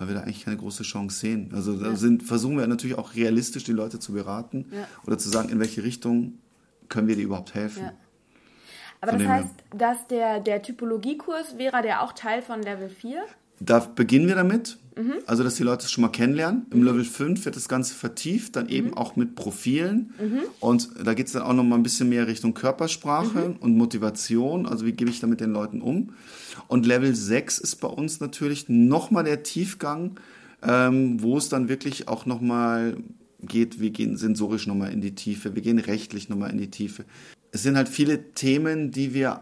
weil wir da eigentlich keine große Chance sehen. Also da sind, versuchen wir natürlich auch realistisch die Leute zu beraten oder zu sagen, in welche Richtung können wir dir überhaupt helfen. Aber das heißt, dass der, der Typologiekurs wäre der auch Teil von Level 4? Da beginnen wir damit, Mhm. also dass die Leute es schon mal kennenlernen. Im Level 5 wird das Ganze vertieft, dann Mhm. eben auch mit Profilen. Und da geht es dann auch noch mal ein bisschen mehr Richtung Körpersprache Mhm. und Motivation. Also wie gebe ich da mit den Leuten um? Und Level 6 ist bei uns natürlich noch mal der Tiefgang, ähm, wo es dann wirklich auch noch mal geht, wir gehen sensorisch noch mal in die Tiefe, wir gehen rechtlich noch mal in die Tiefe. Es sind halt viele Themen, die wir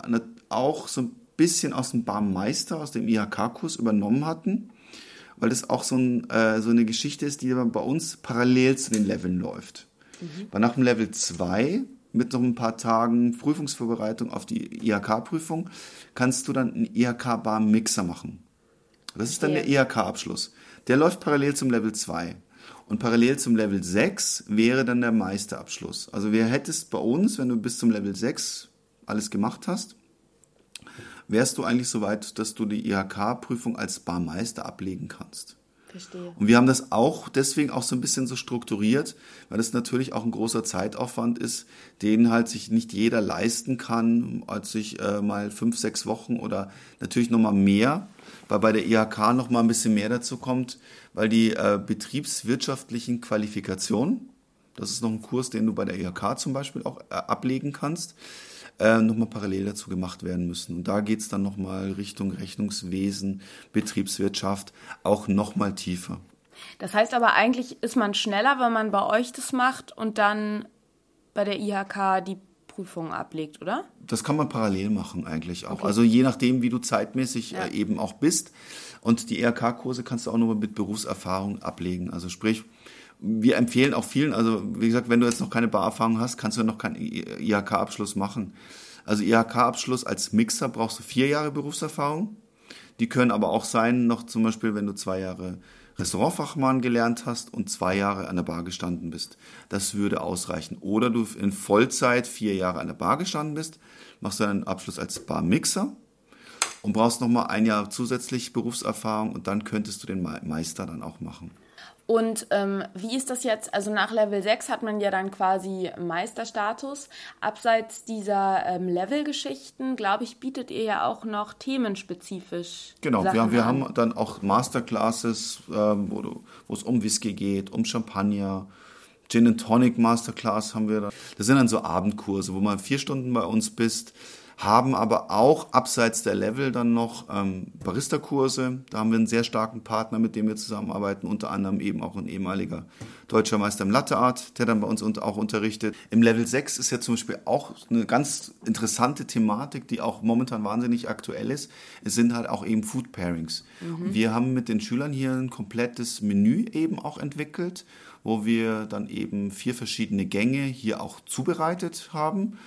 auch so ein bisschen aus dem Barmeister, aus dem IHK-Kurs übernommen hatten, weil das auch so, ein, äh, so eine Geschichte ist, die bei uns parallel zu den Leveln läuft. Weil nach dem Level 2 mit noch ein paar Tagen Prüfungsvorbereitung auf die IHK-Prüfung kannst du dann einen IHK-Bar-Mixer machen. Das ist dann der Verstehe. IHK-Abschluss. Der läuft parallel zum Level 2. Und parallel zum Level 6 wäre dann der Meisterabschluss. Also wer hättest bei uns, wenn du bis zum Level 6 alles gemacht hast, wärst du eigentlich so weit, dass du die IHK-Prüfung als Barmeister ablegen kannst. Verstehe. Und wir haben das auch deswegen auch so ein bisschen so strukturiert, weil das natürlich auch ein großer Zeitaufwand ist, den halt sich nicht jeder leisten kann, als sich äh, mal fünf, sechs Wochen oder natürlich noch mal mehr, weil bei der IHK noch mal ein bisschen mehr dazu kommt, weil die äh, betriebswirtschaftlichen Qualifikationen, das ist noch ein Kurs, den du bei der IHK zum Beispiel auch äh, ablegen kannst, äh, nochmal parallel dazu gemacht werden müssen. Und da geht's dann nochmal Richtung Rechnungswesen, Betriebswirtschaft, auch nochmal tiefer. Das heißt aber eigentlich ist man schneller, wenn man bei euch das macht und dann bei der IHK die Prüfung ablegt, oder? Das kann man parallel machen eigentlich auch. Also je nachdem, wie du zeitmäßig Ja. äh, eben auch bist. Und die ERK-Kurse kannst du auch nur mit Berufserfahrung ablegen. Also sprich, wir empfehlen auch vielen, also wie gesagt, wenn du jetzt noch keine Barerfahrung hast, kannst du ja noch keinen IHK-Abschluss machen. Also IHK-Abschluss als Mixer brauchst du vier Jahre Berufserfahrung. Die können aber auch sein, noch zum Beispiel, wenn du zwei Jahre Restaurantfachmann gelernt hast und zwei Jahre an der Bar gestanden bist. Das würde ausreichen. Oder du in Vollzeit vier Jahre an der Bar gestanden bist, machst du einen Abschluss als Barmixer und brauchst nochmal ein Jahr zusätzlich Berufserfahrung und dann könntest du den Me- Meister dann auch machen. Und ähm, wie ist das jetzt? Also nach Level 6 hat man ja dann quasi Meisterstatus. Abseits dieser ähm, Level-Geschichten, glaube ich, bietet ihr ja auch noch themenspezifisch. Genau, Sachen wir, wir an. haben dann auch Masterclasses, ähm, wo, es um Whisky geht, um Champagner, Gin and Tonic Masterclass haben wir da. Das sind dann so Abendkurse, wo man vier Stunden bei uns bist, haben aber auch abseits der Level dann noch ähm, Barista-Kurse. Da haben wir einen sehr starken Partner, mit dem wir zusammenarbeiten, unter anderem eben auch ein ehemaliger deutscher Meister im Latte Art, der dann bei uns auch unterrichtet. Im Level 6 ist ja zum Beispiel auch eine ganz interessante Thematik, die auch momentan wahnsinnig aktuell ist. Es sind halt auch eben Food Pairings. Mhm. Wir haben mit den Schülern hier ein komplettes Menü eben auch entwickelt, wo wir dann eben vier verschiedene Gänge hier auch zubereitet haben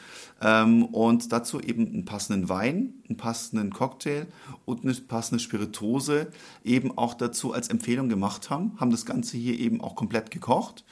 ähm, und dazu eben einen passenden Wein, einen passenden Cocktail und eine passende Spirituose eben auch dazu als Empfehlung gemacht haben, haben das Ganze hier eben auch komplett gekocht,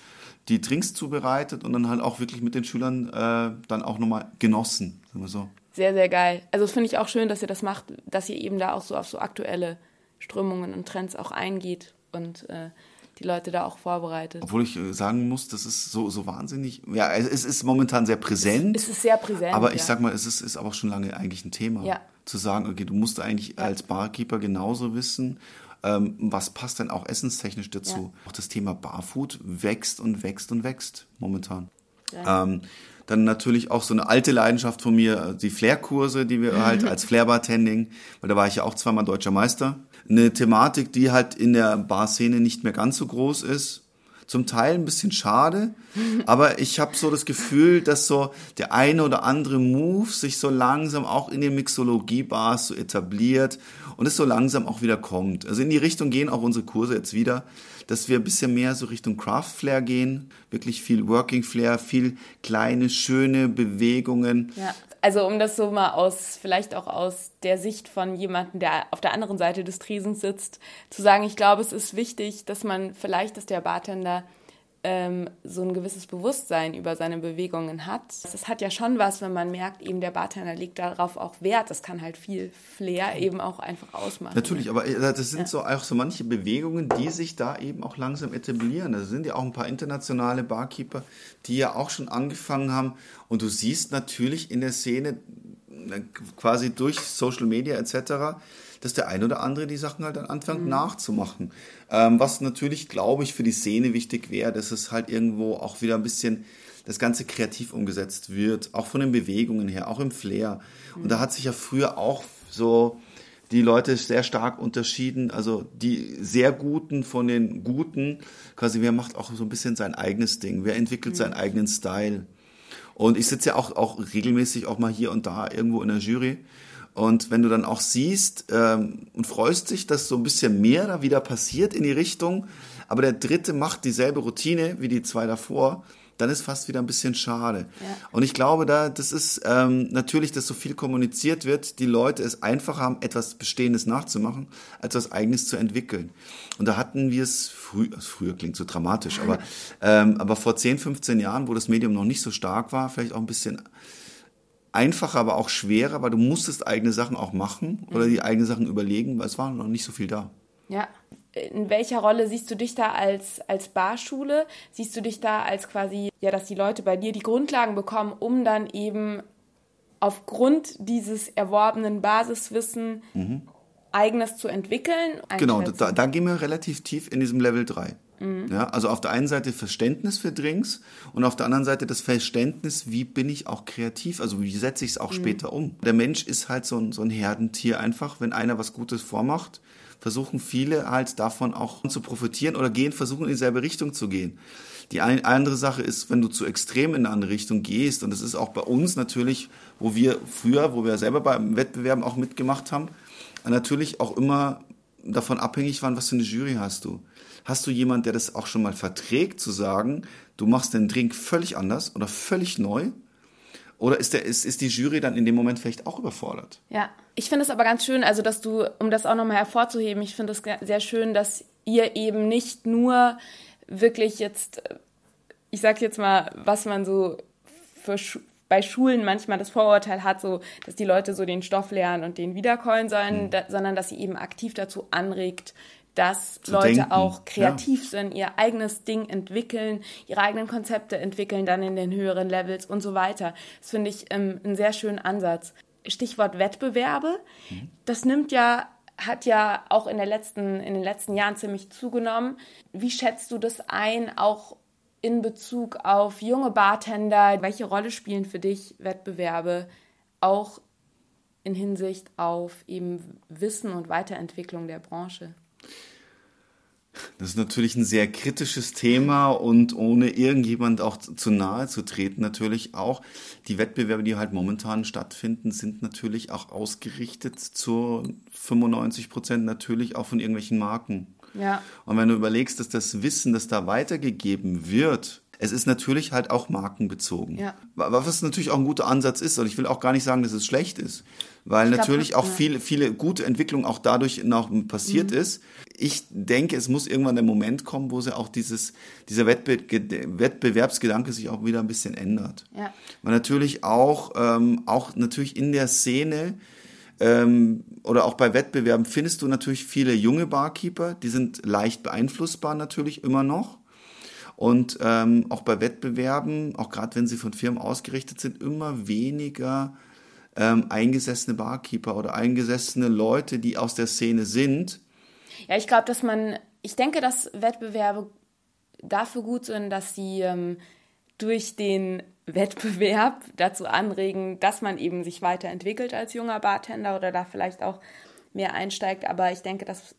die Drinks zubereitet und dann halt auch wirklich mit den Schülern äh, dann auch nochmal genossen, sagen wir so. Sehr, sehr geil. Also finde ich auch schön, dass ihr das macht, dass ihr eben da auch so auf so aktuelle Strömungen und Trends auch eingeht und äh, die Leute da auch vorbereitet. Obwohl ich äh, sagen muss, das ist so, so wahnsinnig, ja, es ist momentan sehr präsent. Es ist sehr präsent. Aber ich ja. sag mal, es ist, ist aber schon lange eigentlich ein Thema. Ja. Zu sagen, okay, du musst eigentlich ja. als Barkeeper genauso wissen, ähm, was passt denn auch essenstechnisch dazu. Auch das Thema Barfood wächst und wächst und wächst momentan. Ähm, dann natürlich auch so eine alte Leidenschaft von mir, die Flair-Kurse, die wir halt als Flair-Bartending, weil da war ich ja auch zweimal deutscher Meister eine Thematik, die halt in der Barszene nicht mehr ganz so groß ist. Zum Teil ein bisschen schade, aber ich habe so das Gefühl, dass so der eine oder andere Move sich so langsam auch in den Mixologie-Bars so etabliert und es so langsam auch wieder kommt. Also in die Richtung gehen auch unsere Kurse jetzt wieder, dass wir ein bisschen mehr so Richtung Craft Flair gehen, wirklich viel Working Flair, viel kleine, schöne Bewegungen. Ja also um das so mal aus, vielleicht auch aus der Sicht von jemandem, der auf der anderen Seite des Tresens sitzt, zu sagen, ich glaube, es ist wichtig, dass man vielleicht, dass der Bartender ähm, so ein gewisses Bewusstsein über seine Bewegungen hat. Das hat ja schon was, wenn man merkt, eben der Bartender legt darauf auch Wert. Das kann halt viel Flair eben auch einfach ausmachen. Natürlich, aber äh, das sind ja. so auch so manche Bewegungen, die sich da eben auch langsam etablieren. Da sind ja auch ein paar internationale Barkeeper, die ja auch schon angefangen haben. Und du siehst natürlich in der Szene quasi durch Social Media etc., dass der ein oder andere die Sachen halt dann anfängt mhm. nachzumachen. Ähm, was natürlich, glaube ich, für die Szene wichtig wäre, dass es halt irgendwo auch wieder ein bisschen das Ganze kreativ umgesetzt wird, auch von den Bewegungen her, auch im Flair. Mhm. Und da hat sich ja früher auch so die Leute sehr stark unterschieden, also die sehr Guten von den Guten, quasi wer macht auch so ein bisschen sein eigenes Ding, wer entwickelt mhm. seinen eigenen Style. Und ich sitze ja auch, auch regelmäßig auch mal hier und da irgendwo in der Jury. Und wenn du dann auch siehst ähm, und freust dich, dass so ein bisschen mehr da wieder passiert in die Richtung, aber der dritte macht dieselbe Routine wie die zwei davor, dann ist fast wieder ein bisschen schade. Ja. Und ich glaube, da das ist ähm, natürlich, dass so viel kommuniziert wird, die Leute es einfach haben, etwas Bestehendes nachzumachen, als was Eigenes zu entwickeln. Und da hatten wir es früh, also früher klingt so dramatisch, aber ähm, aber vor 10, 15 Jahren, wo das Medium noch nicht so stark war, vielleicht auch ein bisschen einfacher, aber auch schwerer, weil du musstest eigene Sachen auch machen oder mhm. die eigenen Sachen überlegen, weil es war noch nicht so viel da. Ja. In welcher Rolle siehst du dich da als, als Barschule? Siehst du dich da als quasi, ja, dass die Leute bei dir die Grundlagen bekommen, um dann eben aufgrund dieses erworbenen Basiswissen mhm. eigenes zu entwickeln? Genau, da, da gehen wir relativ tief in diesem Level 3. Mhm. Ja, also auf der einen Seite Verständnis für Drinks und auf der anderen Seite das Verständnis, wie bin ich auch kreativ, also wie setze ich es auch mhm. später um. Der Mensch ist halt so ein, so ein Herdentier einfach, wenn einer was Gutes vormacht, versuchen viele halt davon auch zu profitieren oder gehen, versuchen in dieselbe Richtung zu gehen. Die ein, andere Sache ist, wenn du zu extrem in eine andere Richtung gehst, und das ist auch bei uns natürlich, wo wir früher, wo wir selber beim Wettbewerben auch mitgemacht haben, natürlich auch immer davon abhängig waren, was für eine Jury hast du. Hast du jemand, der das auch schon mal verträgt, zu sagen, du machst den Drink völlig anders oder völlig neu? Oder ist, der, ist, ist die Jury dann in dem Moment vielleicht auch überfordert? Ja, ich finde es aber ganz schön, also dass du, um das auch nochmal hervorzuheben, ich finde es sehr schön, dass ihr eben nicht nur wirklich jetzt, ich sag jetzt mal, was man so für bei Schulen manchmal das Vorurteil hat, so, dass die Leute so den Stoff lernen und den wiederkäuen sollen, mhm. da, sondern dass sie eben aktiv dazu anregt, dass Zu Leute denken. auch kreativ ja. sind, ihr eigenes Ding entwickeln, ihre eigenen Konzepte entwickeln, dann in den höheren Levels und so weiter. Das finde ich ähm, einen sehr schönen Ansatz. Stichwort Wettbewerbe. Mhm. Das nimmt ja hat ja auch in, der letzten, in den letzten Jahren ziemlich zugenommen. Wie schätzt du das ein, auch in Bezug auf junge Bartender? Welche Rolle spielen für dich Wettbewerbe auch in Hinsicht auf eben Wissen und Weiterentwicklung der Branche? Das ist natürlich ein sehr kritisches Thema und ohne irgendjemand auch zu nahe zu treten natürlich auch. Die Wettbewerbe, die halt momentan stattfinden, sind natürlich auch ausgerichtet zu 95 Prozent natürlich auch von irgendwelchen Marken. Ja. Und wenn du überlegst, dass das Wissen, das da weitergegeben wird, es ist natürlich halt auch markenbezogen. Ja. Was natürlich auch ein guter Ansatz ist. Und ich will auch gar nicht sagen, dass es schlecht ist. Weil Ich glaub, natürlich auch ja. viele, viele gute Entwicklung auch dadurch noch passiert Mhm. ist. Ich denke, es muss irgendwann der Moment kommen, wo sie auch dieses, dieser Wettbe Wettbewerbsgedanke sich auch wieder ein bisschen ändert. Ja. Weil natürlich auch, ähm, auch natürlich in der Szene ähm, oder auch bei Wettbewerben findest du natürlich viele junge Barkeeper, die sind leicht beeinflussbar natürlich immer noch. Und ähm, auch bei Wettbewerben, auch gerade wenn sie von Firmen ausgerichtet sind, immer weniger ähm, eingesessene Barkeeper oder eingesessene Leute, die aus der Szene sind. Ja, ich glaube, dass man, ich denke, dass Wettbewerbe dafür gut sind, dass sie ähm, durch den Wettbewerb dazu anregen, dass man eben sich weiterentwickelt als junger Bartender oder da vielleicht auch mehr einsteigt. Aber ich denke, dass,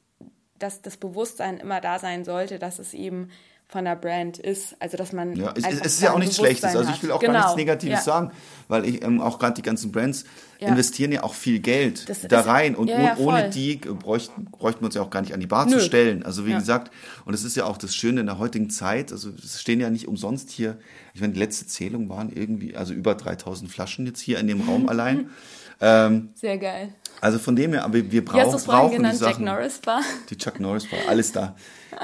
dass das Bewusstsein immer da sein sollte, dass es eben von der Brand ist. Also, dass man. Ja, es, es ist ja auch nichts Schlechtes. Also ich will auch hat. gar nichts Genau. Negatives ja. sagen, weil ich ähm, auch gerade die ganzen Brands Ja. investieren ja auch viel Geld Das da rein und ja, oh- ohne die bräuchten, bräuchten wir uns ja auch gar nicht an die Bar Nö. zu stellen. Also wie gesagt, und es ist ja auch das Schöne in der heutigen Zeit, also es stehen ja nicht umsonst hier, ich meine, die letzte Zählung waren irgendwie, also über 3000 Flaschen jetzt hier in dem Raum allein. Ähm, Sehr geil. also von dem her, aber wir brauchen, es vorhin brauchen die genannt? Jack Sachen. Norris Bar? Die Chuck Norris Bar, alles da.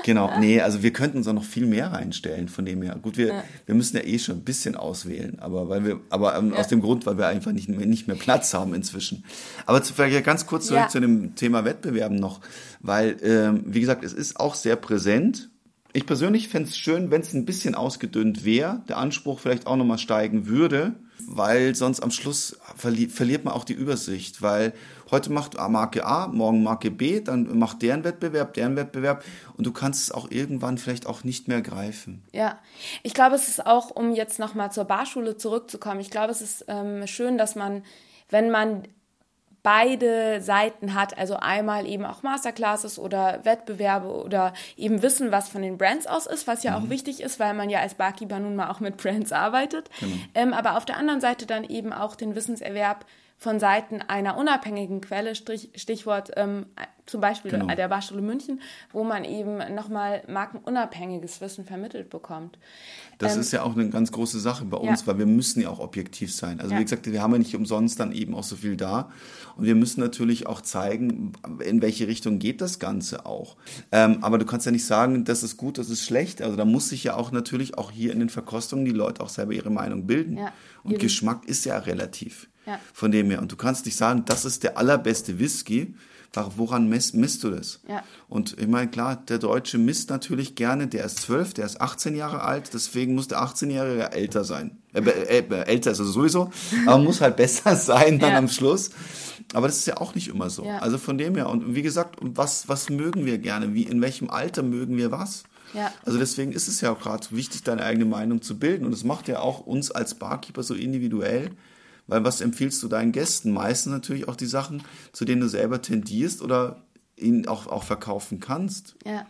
Genau, nee, also wir könnten uns auch noch viel mehr reinstellen von dem her. Gut, wir, Ja. wir müssen ja eh schon ein bisschen auswählen, aber weil wir, aber ähm, Ja. aus dem Grund, weil wir einfach nicht mehr, nicht mehr Platz haben inzwischen. Aber zu, vielleicht ganz kurz zurück Ja. zu dem Thema Wettbewerben noch, weil, ähm, wie gesagt, es ist auch sehr präsent. Ich persönlich fände es schön, wenn es ein bisschen ausgedünnt wäre, der Anspruch vielleicht auch nochmal steigen würde, weil sonst am Schluss verli verliert man auch die Übersicht, weil heute macht Marke A, morgen Marke B, dann macht deren Wettbewerb, deren Wettbewerb und du kannst es auch irgendwann vielleicht auch nicht mehr greifen. Ja, ich glaube, es ist auch, um jetzt nochmal zur Barschule zurückzukommen, ich glaube, es ist ähm, schön, dass man, wenn man beide Seiten hat, also einmal eben auch Masterclasses oder Wettbewerbe oder eben Wissen, was von den Brands aus ist, was ja auch wichtig ist, weil man ja als Barkeeper nun mal auch mit Brands arbeitet. Ähm, aber auf der anderen Seite dann eben auch den Wissenserwerb von Seiten einer unabhängigen Quelle, Strich, Stichwort ähm, zum Beispiel Genau. der Barschule München, wo man eben nochmal markenunabhängiges Wissen vermittelt bekommt. Das Ähm, ist ja auch eine ganz große Sache bei uns, ja. weil wir müssen ja auch objektiv sein. Also Ja. wie gesagt, wir haben ja nicht umsonst dann eben auch so viel da. Und wir müssen natürlich auch zeigen, in welche Richtung geht das Ganze auch. Ähm, aber du kannst ja nicht sagen, das ist gut, das ist schlecht. Also da muss sich ja auch natürlich auch hier in den Verkostungen die Leute auch selber ihre Meinung bilden. Ja, Und. Geschmack ist ja relativ. Ja. Von dem her. Und du kannst nicht sagen, das ist der allerbeste Whisky. Woran misst, misst du das? Ja. Und ich meine, klar, der Deutsche misst natürlich gerne, der ist 12, der ist 18 Jahre alt, deswegen muss der 18-Jährige älter sein. Äh, äh, äh, älter ist er sowieso, aber muss halt besser sein dann Ja. am Schluss. Aber das ist ja auch nicht immer so. Ja. Also von dem her, und wie gesagt, was, was mögen wir gerne? Wie, in welchem Alter mögen wir was? Ja. Also deswegen ist es ja auch gerade wichtig, deine eigene Meinung zu bilden. Und es macht ja auch uns als Barkeeper so individuell. Weil was empfiehlst du deinen Gästen? Meistens natürlich auch die Sachen, zu denen du selber tendierst oder ihnen auch, auch verkaufen kannst. Ja.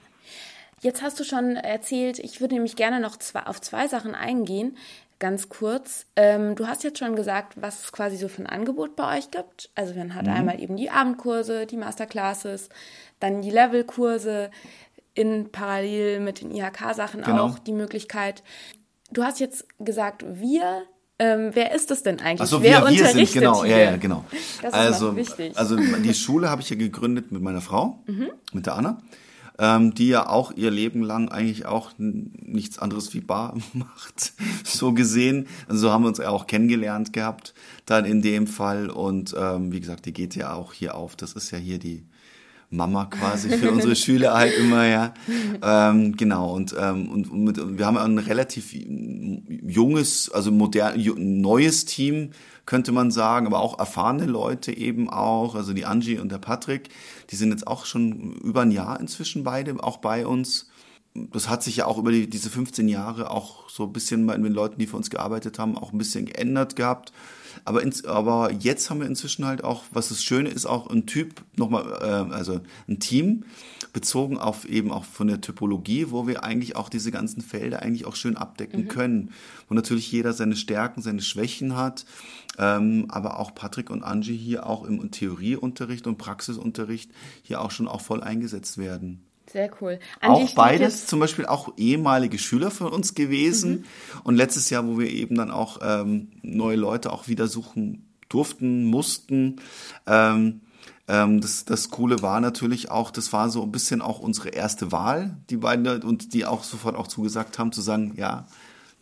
Jetzt hast du schon erzählt, ich würde nämlich gerne noch zwei, auf zwei Sachen eingehen, ganz kurz. Ähm, du hast jetzt schon gesagt, was es quasi so für ein Angebot bei euch gibt. Also man Mhm. hat einmal eben die Abendkurse, die Masterclasses, dann die Levelkurse, in parallel mit den IHK-Sachen Genau. auch die Möglichkeit. Du hast jetzt gesagt, wir. Ähm, wer ist das denn eigentlich? Also wer wir, wir sind, genau, hier? ja, ja, genau. Das ist also, noch wichtig. also die Schule habe ich ja gegründet mit meiner Frau, Mhm. mit der Anna, ähm, die ja auch ihr Leben lang eigentlich auch nichts anderes wie Bar macht, so gesehen. Also so haben wir uns ja auch kennengelernt gehabt, dann in dem Fall. Und ähm, wie gesagt, die geht ja auch hier auf. Das ist ja hier die Mama quasi für unsere Schüler halt immer, ja. Ähm, genau, und, ähm, und, und mit, wir haben ein relativ junges, also modern, neues Team, könnte man sagen, aber auch erfahrene Leute eben auch, also die Angie und der Patrick, die sind jetzt auch schon über ein Jahr inzwischen beide auch bei uns. das hat sich ja auch über die, diese 15 Jahre auch so ein bisschen bei den Leuten, die für uns gearbeitet haben, auch ein bisschen geändert gehabt. Aber, ins, aber jetzt haben wir inzwischen halt auch, was das Schöne ist, auch ein Typ, nochmal, äh, also ein Team, bezogen auf eben auch von der Typologie, wo wir eigentlich auch diese ganzen Felder eigentlich auch schön abdecken mhm. können. Wo natürlich jeder seine Stärken, seine Schwächen hat, ähm, aber auch Patrick und Angie hier auch im Theorieunterricht und Praxisunterricht hier auch schon auch voll eingesetzt werden. Sehr cool. Angie, auch beides zum Beispiel auch ehemalige Schüler von uns gewesen. Mhm. Und letztes Jahr, wo wir eben dann auch ähm, neue Leute auch wieder suchen durften, mussten, ähm, ähm, das, das Coole war natürlich auch, das war so ein bisschen auch unsere erste Wahl, die beiden, und die auch sofort auch zugesagt haben, zu sagen, ja,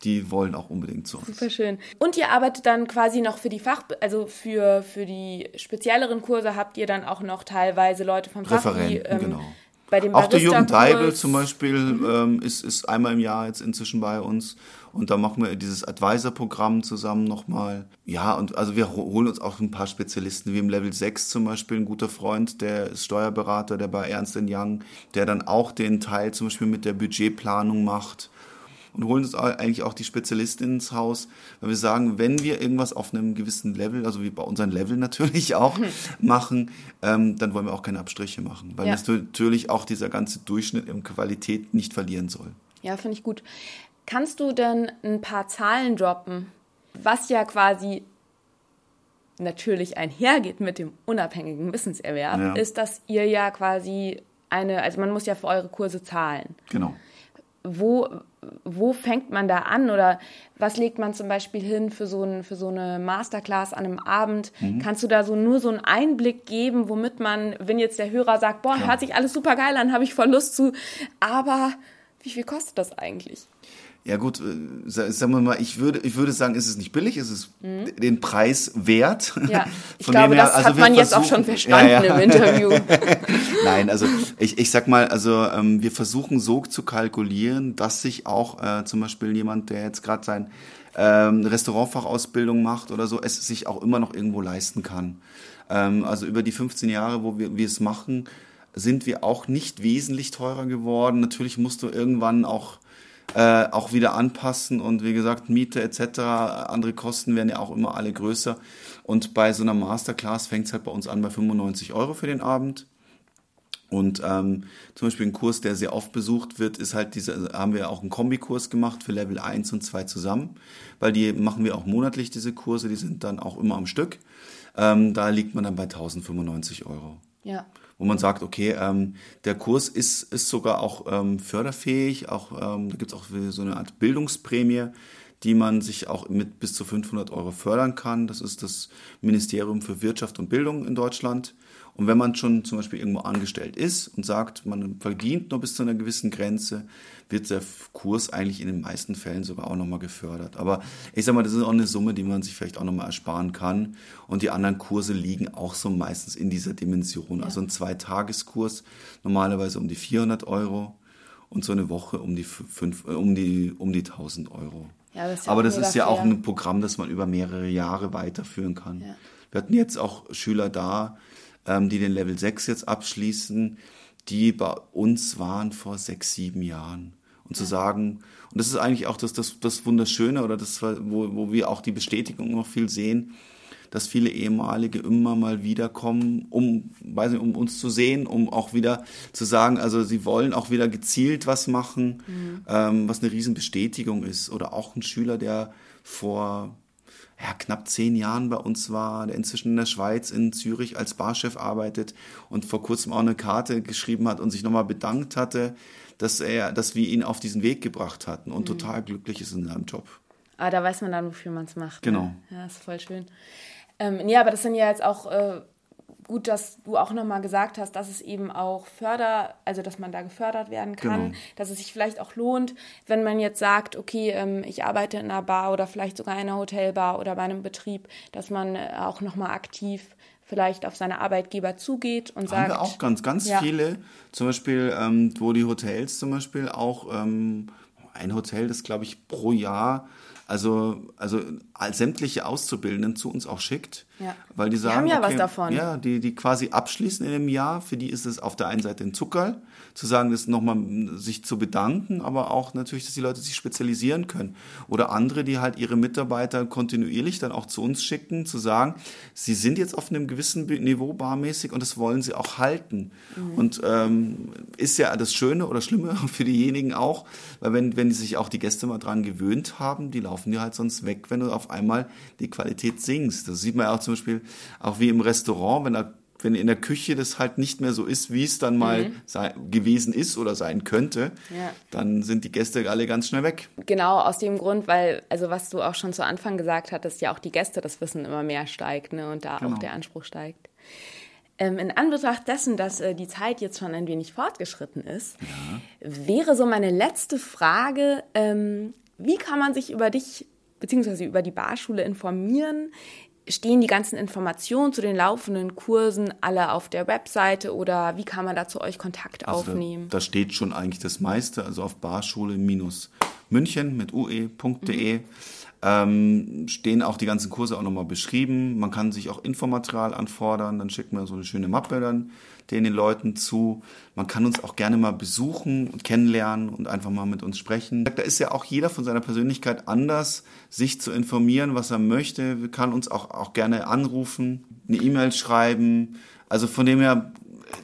die wollen auch unbedingt zu uns. Super schön. Und ihr arbeitet dann quasi noch für die Fach, also für, für die spezielleren Kurse habt ihr dann auch noch teilweise Leute vom Fach, Referenten, die, ähm, genau. Bei dem auch der Jürgen Deibel zum Beispiel mhm. ähm, ist, ist einmal im Jahr jetzt inzwischen bei uns und da machen wir dieses Advisor-Programm zusammen nochmal. Ja, und also wir holen uns auch ein paar Spezialisten, wie im Level 6 zum Beispiel, ein guter Freund, der ist Steuerberater, der bei Ernst Young, der dann auch den Teil zum Beispiel mit der Budgetplanung macht und holen uns eigentlich auch die Spezialisten ins Haus, weil wir sagen, wenn wir irgendwas auf einem gewissen Level, also wie bei unseren Level natürlich auch, machen, ähm, dann wollen wir auch keine Abstriche machen, weil ja. natürlich auch dieser ganze Durchschnitt in Qualität nicht verlieren soll. Ja, finde ich gut. Kannst du denn ein paar Zahlen droppen, was ja quasi natürlich einhergeht mit dem unabhängigen Wissenserwerb, ja. ist, dass ihr ja quasi eine, also man muss ja für eure Kurse zahlen. Genau. Wo, wo fängt man da an oder was legt man zum Beispiel hin für so, ein, für so eine Masterclass an einem Abend? Mhm. Kannst du da so nur so einen Einblick geben, womit man, wenn jetzt der Hörer sagt, boah, Klar. hört sich alles super geil an, habe ich voll Lust zu, aber wie viel kostet das eigentlich? Ja gut, äh, sagen wir mal, ich würde, ich würde sagen, ist es nicht billig, ist es mhm. den Preis wert. Ja, ich glaube, her, das also hat man jetzt auch schon verstanden ja, ja. im Interview. Nein, also ich, ich sag mal, also ähm, wir versuchen so zu kalkulieren, dass sich auch äh, zum Beispiel jemand, der jetzt gerade sein ähm, Restaurantfachausbildung macht oder so, es sich auch immer noch irgendwo leisten kann. Ähm, also über die 15 Jahre, wo wir, wir es machen, sind wir auch nicht wesentlich teurer geworden. Natürlich musst du irgendwann auch äh, auch wieder anpassen und wie gesagt, Miete etc., andere Kosten werden ja auch immer alle größer. Und bei so einer Masterclass fängt es halt bei uns an bei 95 Euro für den Abend. Und ähm, zum Beispiel ein Kurs, der sehr oft besucht wird, ist halt diese, also haben wir auch einen Kombikurs gemacht für Level 1 und 2 zusammen, weil die machen wir auch monatlich, diese Kurse, die sind dann auch immer am Stück. Ähm, da liegt man dann bei 1095 Euro. Ja wo man sagt, okay, ähm, der Kurs ist, ist sogar auch ähm, förderfähig, auch, ähm, da gibt es auch so eine Art Bildungsprämie, die man sich auch mit bis zu 500 Euro fördern kann. Das ist das Ministerium für Wirtschaft und Bildung in Deutschland. Und wenn man schon zum Beispiel irgendwo angestellt ist und sagt, man verdient nur bis zu einer gewissen Grenze, wird der Kurs eigentlich in den meisten Fällen sogar auch nochmal gefördert. Aber ich sag mal, das ist auch eine Summe, die man sich vielleicht auch nochmal ersparen kann. Und die anderen Kurse liegen auch so meistens in dieser Dimension. Ja. Also ein Zweitageskurs normalerweise um die 400 Euro und so eine Woche um die, fünf, äh, um die, um die 1000 Euro. Ja, das Aber das ist ja auch ein Programm, das man über mehrere Jahre weiterführen kann. Ja. Wir hatten jetzt auch Schüler da, ähm, die den Level 6 jetzt abschließen, die bei uns waren vor sechs, sieben Jahren. Und zu sagen, und das ist eigentlich auch das, das, das Wunderschöne oder das, wo, wo wir auch die Bestätigung noch viel sehen, dass viele ehemalige immer mal wiederkommen, um, weiß nicht, um uns zu sehen, um auch wieder zu sagen, also sie wollen auch wieder gezielt was machen, mhm. ähm, was eine Riesenbestätigung ist. Oder auch ein Schüler, der vor ja, knapp zehn Jahren bei uns war, der inzwischen in der Schweiz, in Zürich als Barchef arbeitet und vor kurzem auch eine Karte geschrieben hat und sich nochmal bedankt hatte, dass er, dass wir ihn auf diesen Weg gebracht hatten und mhm. total glücklich ist in seinem Job. Ah, da weiß man dann, wofür man es macht. Ne? Genau. Ne? Ja, ist voll schön. Ähm, ja, aber das sind ja jetzt auch äh, gut, dass du auch nochmal gesagt hast, dass es eben auch förder, also dass man da gefördert werden kann, genau. dass es sich vielleicht auch lohnt, wenn man jetzt sagt, okay, ähm, ich arbeite in einer Bar oder vielleicht sogar in einer Hotelbar oder bei einem Betrieb, dass man äh, auch nochmal aktiv vielleicht auf seine Arbeitgeber zugeht und sagt. Haben wir auch ganz, ganz ja. viele, zum Beispiel, ähm, wo die Hotels zum Beispiel auch, ähm, ein Hotel, das glaube ich pro Jahr, also, also sämtliche Auszubildenden zu uns auch schickt Ja. Weil die Die sagen, haben ja was okay, davon. Ja, die, die quasi abschließen in einem Jahr. Für die ist es auf der einen Seite ein Zuckerl, zu sagen, das nochmal sich zu bedanken, aber auch natürlich, dass die Leute sich spezialisieren können. Oder andere, die halt ihre Mitarbeiter kontinuierlich dann auch zu uns schicken, zu sagen, sie sind jetzt auf einem gewissen Niveau barmäßig und das wollen sie auch halten. Mhm. Und ähm, ist ja das Schöne oder Schlimme für diejenigen auch, weil wenn, wenn die sich auch die Gäste mal dran gewöhnt haben, die laufen dir halt sonst weg, wenn du auf einmal die Qualität singst. Das sieht man ja auch zum Beispiel auch wie im Restaurant, wenn da wenn in der Küche das halt nicht mehr so ist, wie es dann mal sei, gewesen ist oder sein könnte, Mhm. Ja. dann sind die Gäste alle ganz schnell weg. Genau, aus dem Grund, weil, also was du auch schon zu Anfang gesagt hattest, ja auch die Gäste, das Wissen immer mehr steigt ne, und da Genau. auch der Anspruch steigt. Ähm, in Anbetracht dessen, dass äh, die Zeit jetzt schon ein wenig fortgeschritten ist, wäre so meine letzte Frage, ähm, wie kann man sich über dich bzw. über die Barschule informieren? Stehen die ganzen Informationen zu den laufenden Kursen alle auf der Webseite oder wie kann man da zu euch Kontakt Also aufnehmen? Da, da steht schon eigentlich das meiste, also auf Barschule-München mit ue.de ähm, stehen auch die ganzen Kurse auch nochmal beschrieben. Man kann sich auch Infomaterial anfordern, dann schickt man so eine schöne Mappe dann den den Leuten zu. Man kann uns auch gerne mal besuchen und kennenlernen und einfach mal mit uns sprechen. Da ist ja auch jeder von seiner Persönlichkeit anders, sich zu informieren, was er möchte. Wir kann uns auch, auch gerne anrufen, eine E-Mail schreiben. Also von dem her,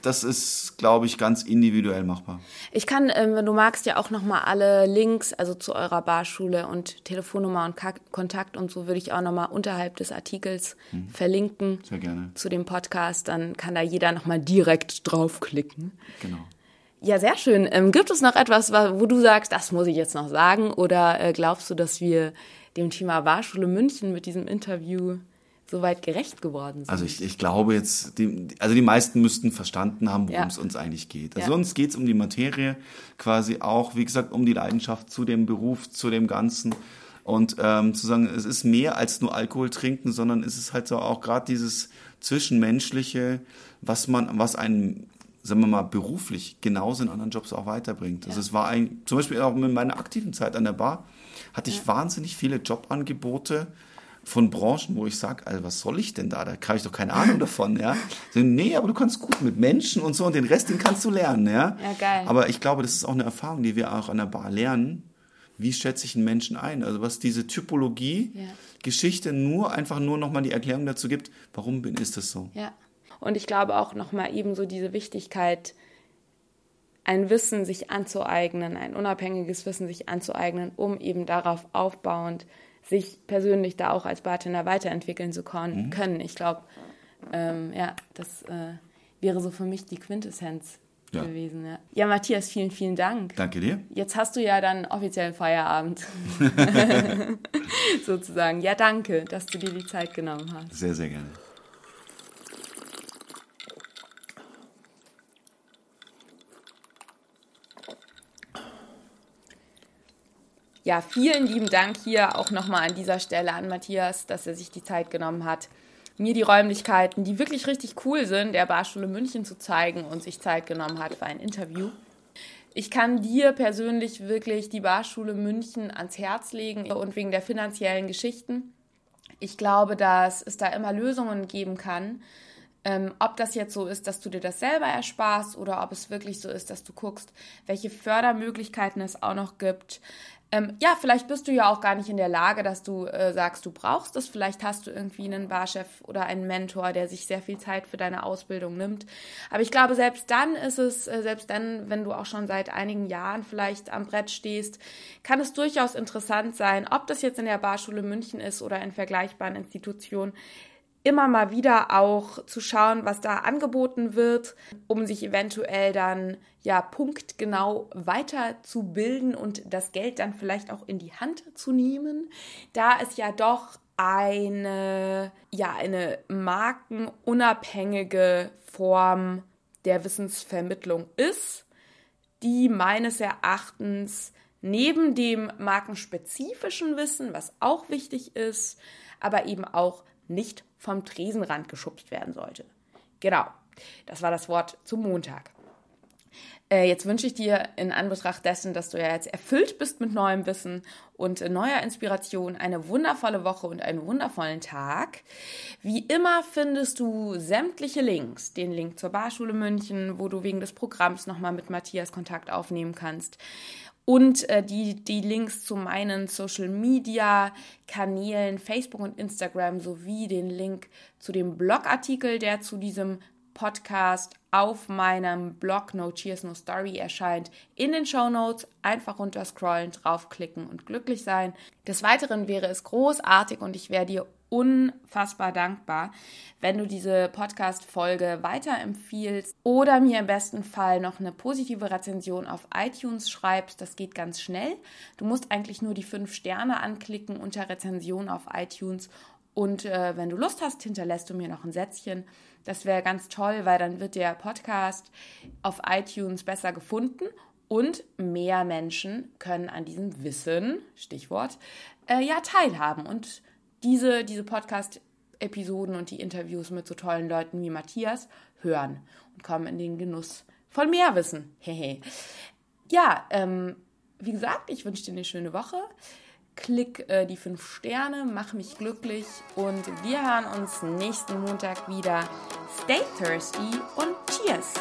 das ist, glaube ich, ganz individuell machbar. Ich kann, ähm, wenn du magst, ja auch nochmal alle Links, also zu eurer Barschule und Telefonnummer und Kontakt und so würde ich auch nochmal unterhalb des Artikels verlinken Sehr gerne. zu dem Podcast. Dann kann da jeder nochmal direkt draufklicken. Genau. Ja, sehr schön. Ähm, gibt es noch etwas, wa- wo du sagst, das muss ich jetzt noch sagen? Oder äh, glaubst du, dass wir dem Thema Barschule München mit diesem Interview soweit gerecht geworden sind? Also ich, ich glaube jetzt, die, also die meisten müssten verstanden haben, worum Ja. es uns eigentlich geht. Also Ja. uns geht es um die Materie, quasi auch, wie gesagt, um die Leidenschaft zu dem Beruf, zu dem Ganzen. Und ähm, zu sagen, es ist mehr als nur Alkohol trinken, sondern es ist halt so auch gerade dieses Zwischenmenschliche, was man, was einen, sagen wir mal, beruflich genauso in anderen Jobs auch weiterbringt. Also es war ein, zum Beispiel auch in meiner aktiven Zeit an der Bar, hatte ich wahnsinnig viele Jobangebote, von Branchen, wo ich sage, also was soll ich denn da? Da habe ich doch keine Ahnung davon, ja. So, nee, aber du kannst gut mit Menschen und so und den Rest, den kannst du lernen, ja. Ja, geil. Aber ich glaube, das ist auch eine Erfahrung, die wir auch an der Bar lernen. Wie schätze ich einen Menschen ein? Also was diese Typologie, Ja. Geschichte nur einfach nur nochmal die Erklärung dazu gibt, warum bin, ist das so? Ja. Und ich glaube auch nochmal ebenso diese Wichtigkeit, ein Wissen sich anzueignen, ein unabhängiges Wissen sich anzueignen, um eben darauf aufbauend sich persönlich da auch als Bartender weiterentwickeln zu kon- können. Ich glaube, ähm, ja, das äh, wäre so für mich die Quintessenz Ja. gewesen. Ja. ja, Matthias, vielen, vielen Dank. Danke dir. Jetzt hast du ja dann offiziellen Feierabend. Sozusagen. Ja, danke, dass du dir die Zeit genommen hast. Sehr, sehr gerne. Ja, vielen lieben Dank hier auch nochmal an dieser Stelle an Matthias, dass er sich die Zeit genommen hat, mir die Räumlichkeiten, die wirklich richtig cool sind, der Barschule München zu zeigen und sich Zeit genommen hat für ein Interview. Ich kann dir persönlich wirklich die Barschule München ans Herz legen und wegen der finanziellen Geschichten. Ich glaube, dass es da immer Lösungen geben kann. Ähm, ob das jetzt so ist, dass du dir das selber ersparst oder ob es wirklich so ist, dass du guckst, welche Fördermöglichkeiten es auch noch gibt. Ähm, ja, vielleicht bist du ja auch gar nicht in der Lage, dass du äh, sagst, du brauchst es. Vielleicht hast du irgendwie einen Barchef oder einen Mentor, der sich sehr viel Zeit für deine Ausbildung nimmt. Aber ich glaube, selbst dann ist es, äh, selbst dann, wenn du auch schon seit einigen Jahren vielleicht am Brett stehst, kann es durchaus interessant sein, ob das jetzt in der Barschule München ist oder in vergleichbaren Institutionen, immer mal wieder auch zu schauen, was da angeboten wird, um sich eventuell dann ja punktgenau weiterzubilden und das Geld dann vielleicht auch in die Hand zu nehmen, da es ja doch eine ja eine markenunabhängige Form der Wissensvermittlung ist, die meines Erachtens neben dem markenspezifischen Wissen, was auch wichtig ist, aber eben auch nicht vom Tresenrand geschubst werden sollte. Genau, das war das Wort zum Montag. Äh, jetzt wünsche ich dir in Anbetracht dessen, dass du ja jetzt erfüllt bist mit neuem Wissen und neuer Inspiration eine wundervolle Woche und einen wundervollen Tag. Wie immer findest du sämtliche Links, den Link zur Barschule München, wo du wegen des Programms nochmal mit Matthias Kontakt aufnehmen kannst und äh, die, die Links zu meinen Social Media Kanälen, Facebook und Instagram sowie den Link zu dem Blogartikel, der zu diesem Podcast auf meinem Blog No Cheers No Story erscheint. In den Show Notes einfach runterscrollen, draufklicken und glücklich sein. Des Weiteren wäre es großartig und ich wäre dir unfassbar dankbar, wenn du diese Podcast-Folge weiterempfiehlst oder mir im besten Fall noch eine positive Rezension auf iTunes schreibst. Das geht ganz schnell. Du musst eigentlich nur die fünf Sterne anklicken unter Rezension auf iTunes und äh, wenn du Lust hast, hinterlässt du mir noch ein Sätzchen. Das wäre ganz toll, weil dann wird der Podcast auf iTunes besser gefunden und mehr Menschen können an diesem Wissen, Stichwort, äh, ja, teilhaben. Und diese, diese Podcast-Episoden und die Interviews mit so tollen Leuten wie Matthias hören und kommen in den Genuss von mehr Wissen. Hehe. ja, ähm, wie gesagt, ich wünsche dir eine schöne Woche klick äh, die fünf Sterne, mach mich glücklich und wir hören uns nächsten Montag wieder. Stay thirsty und cheers!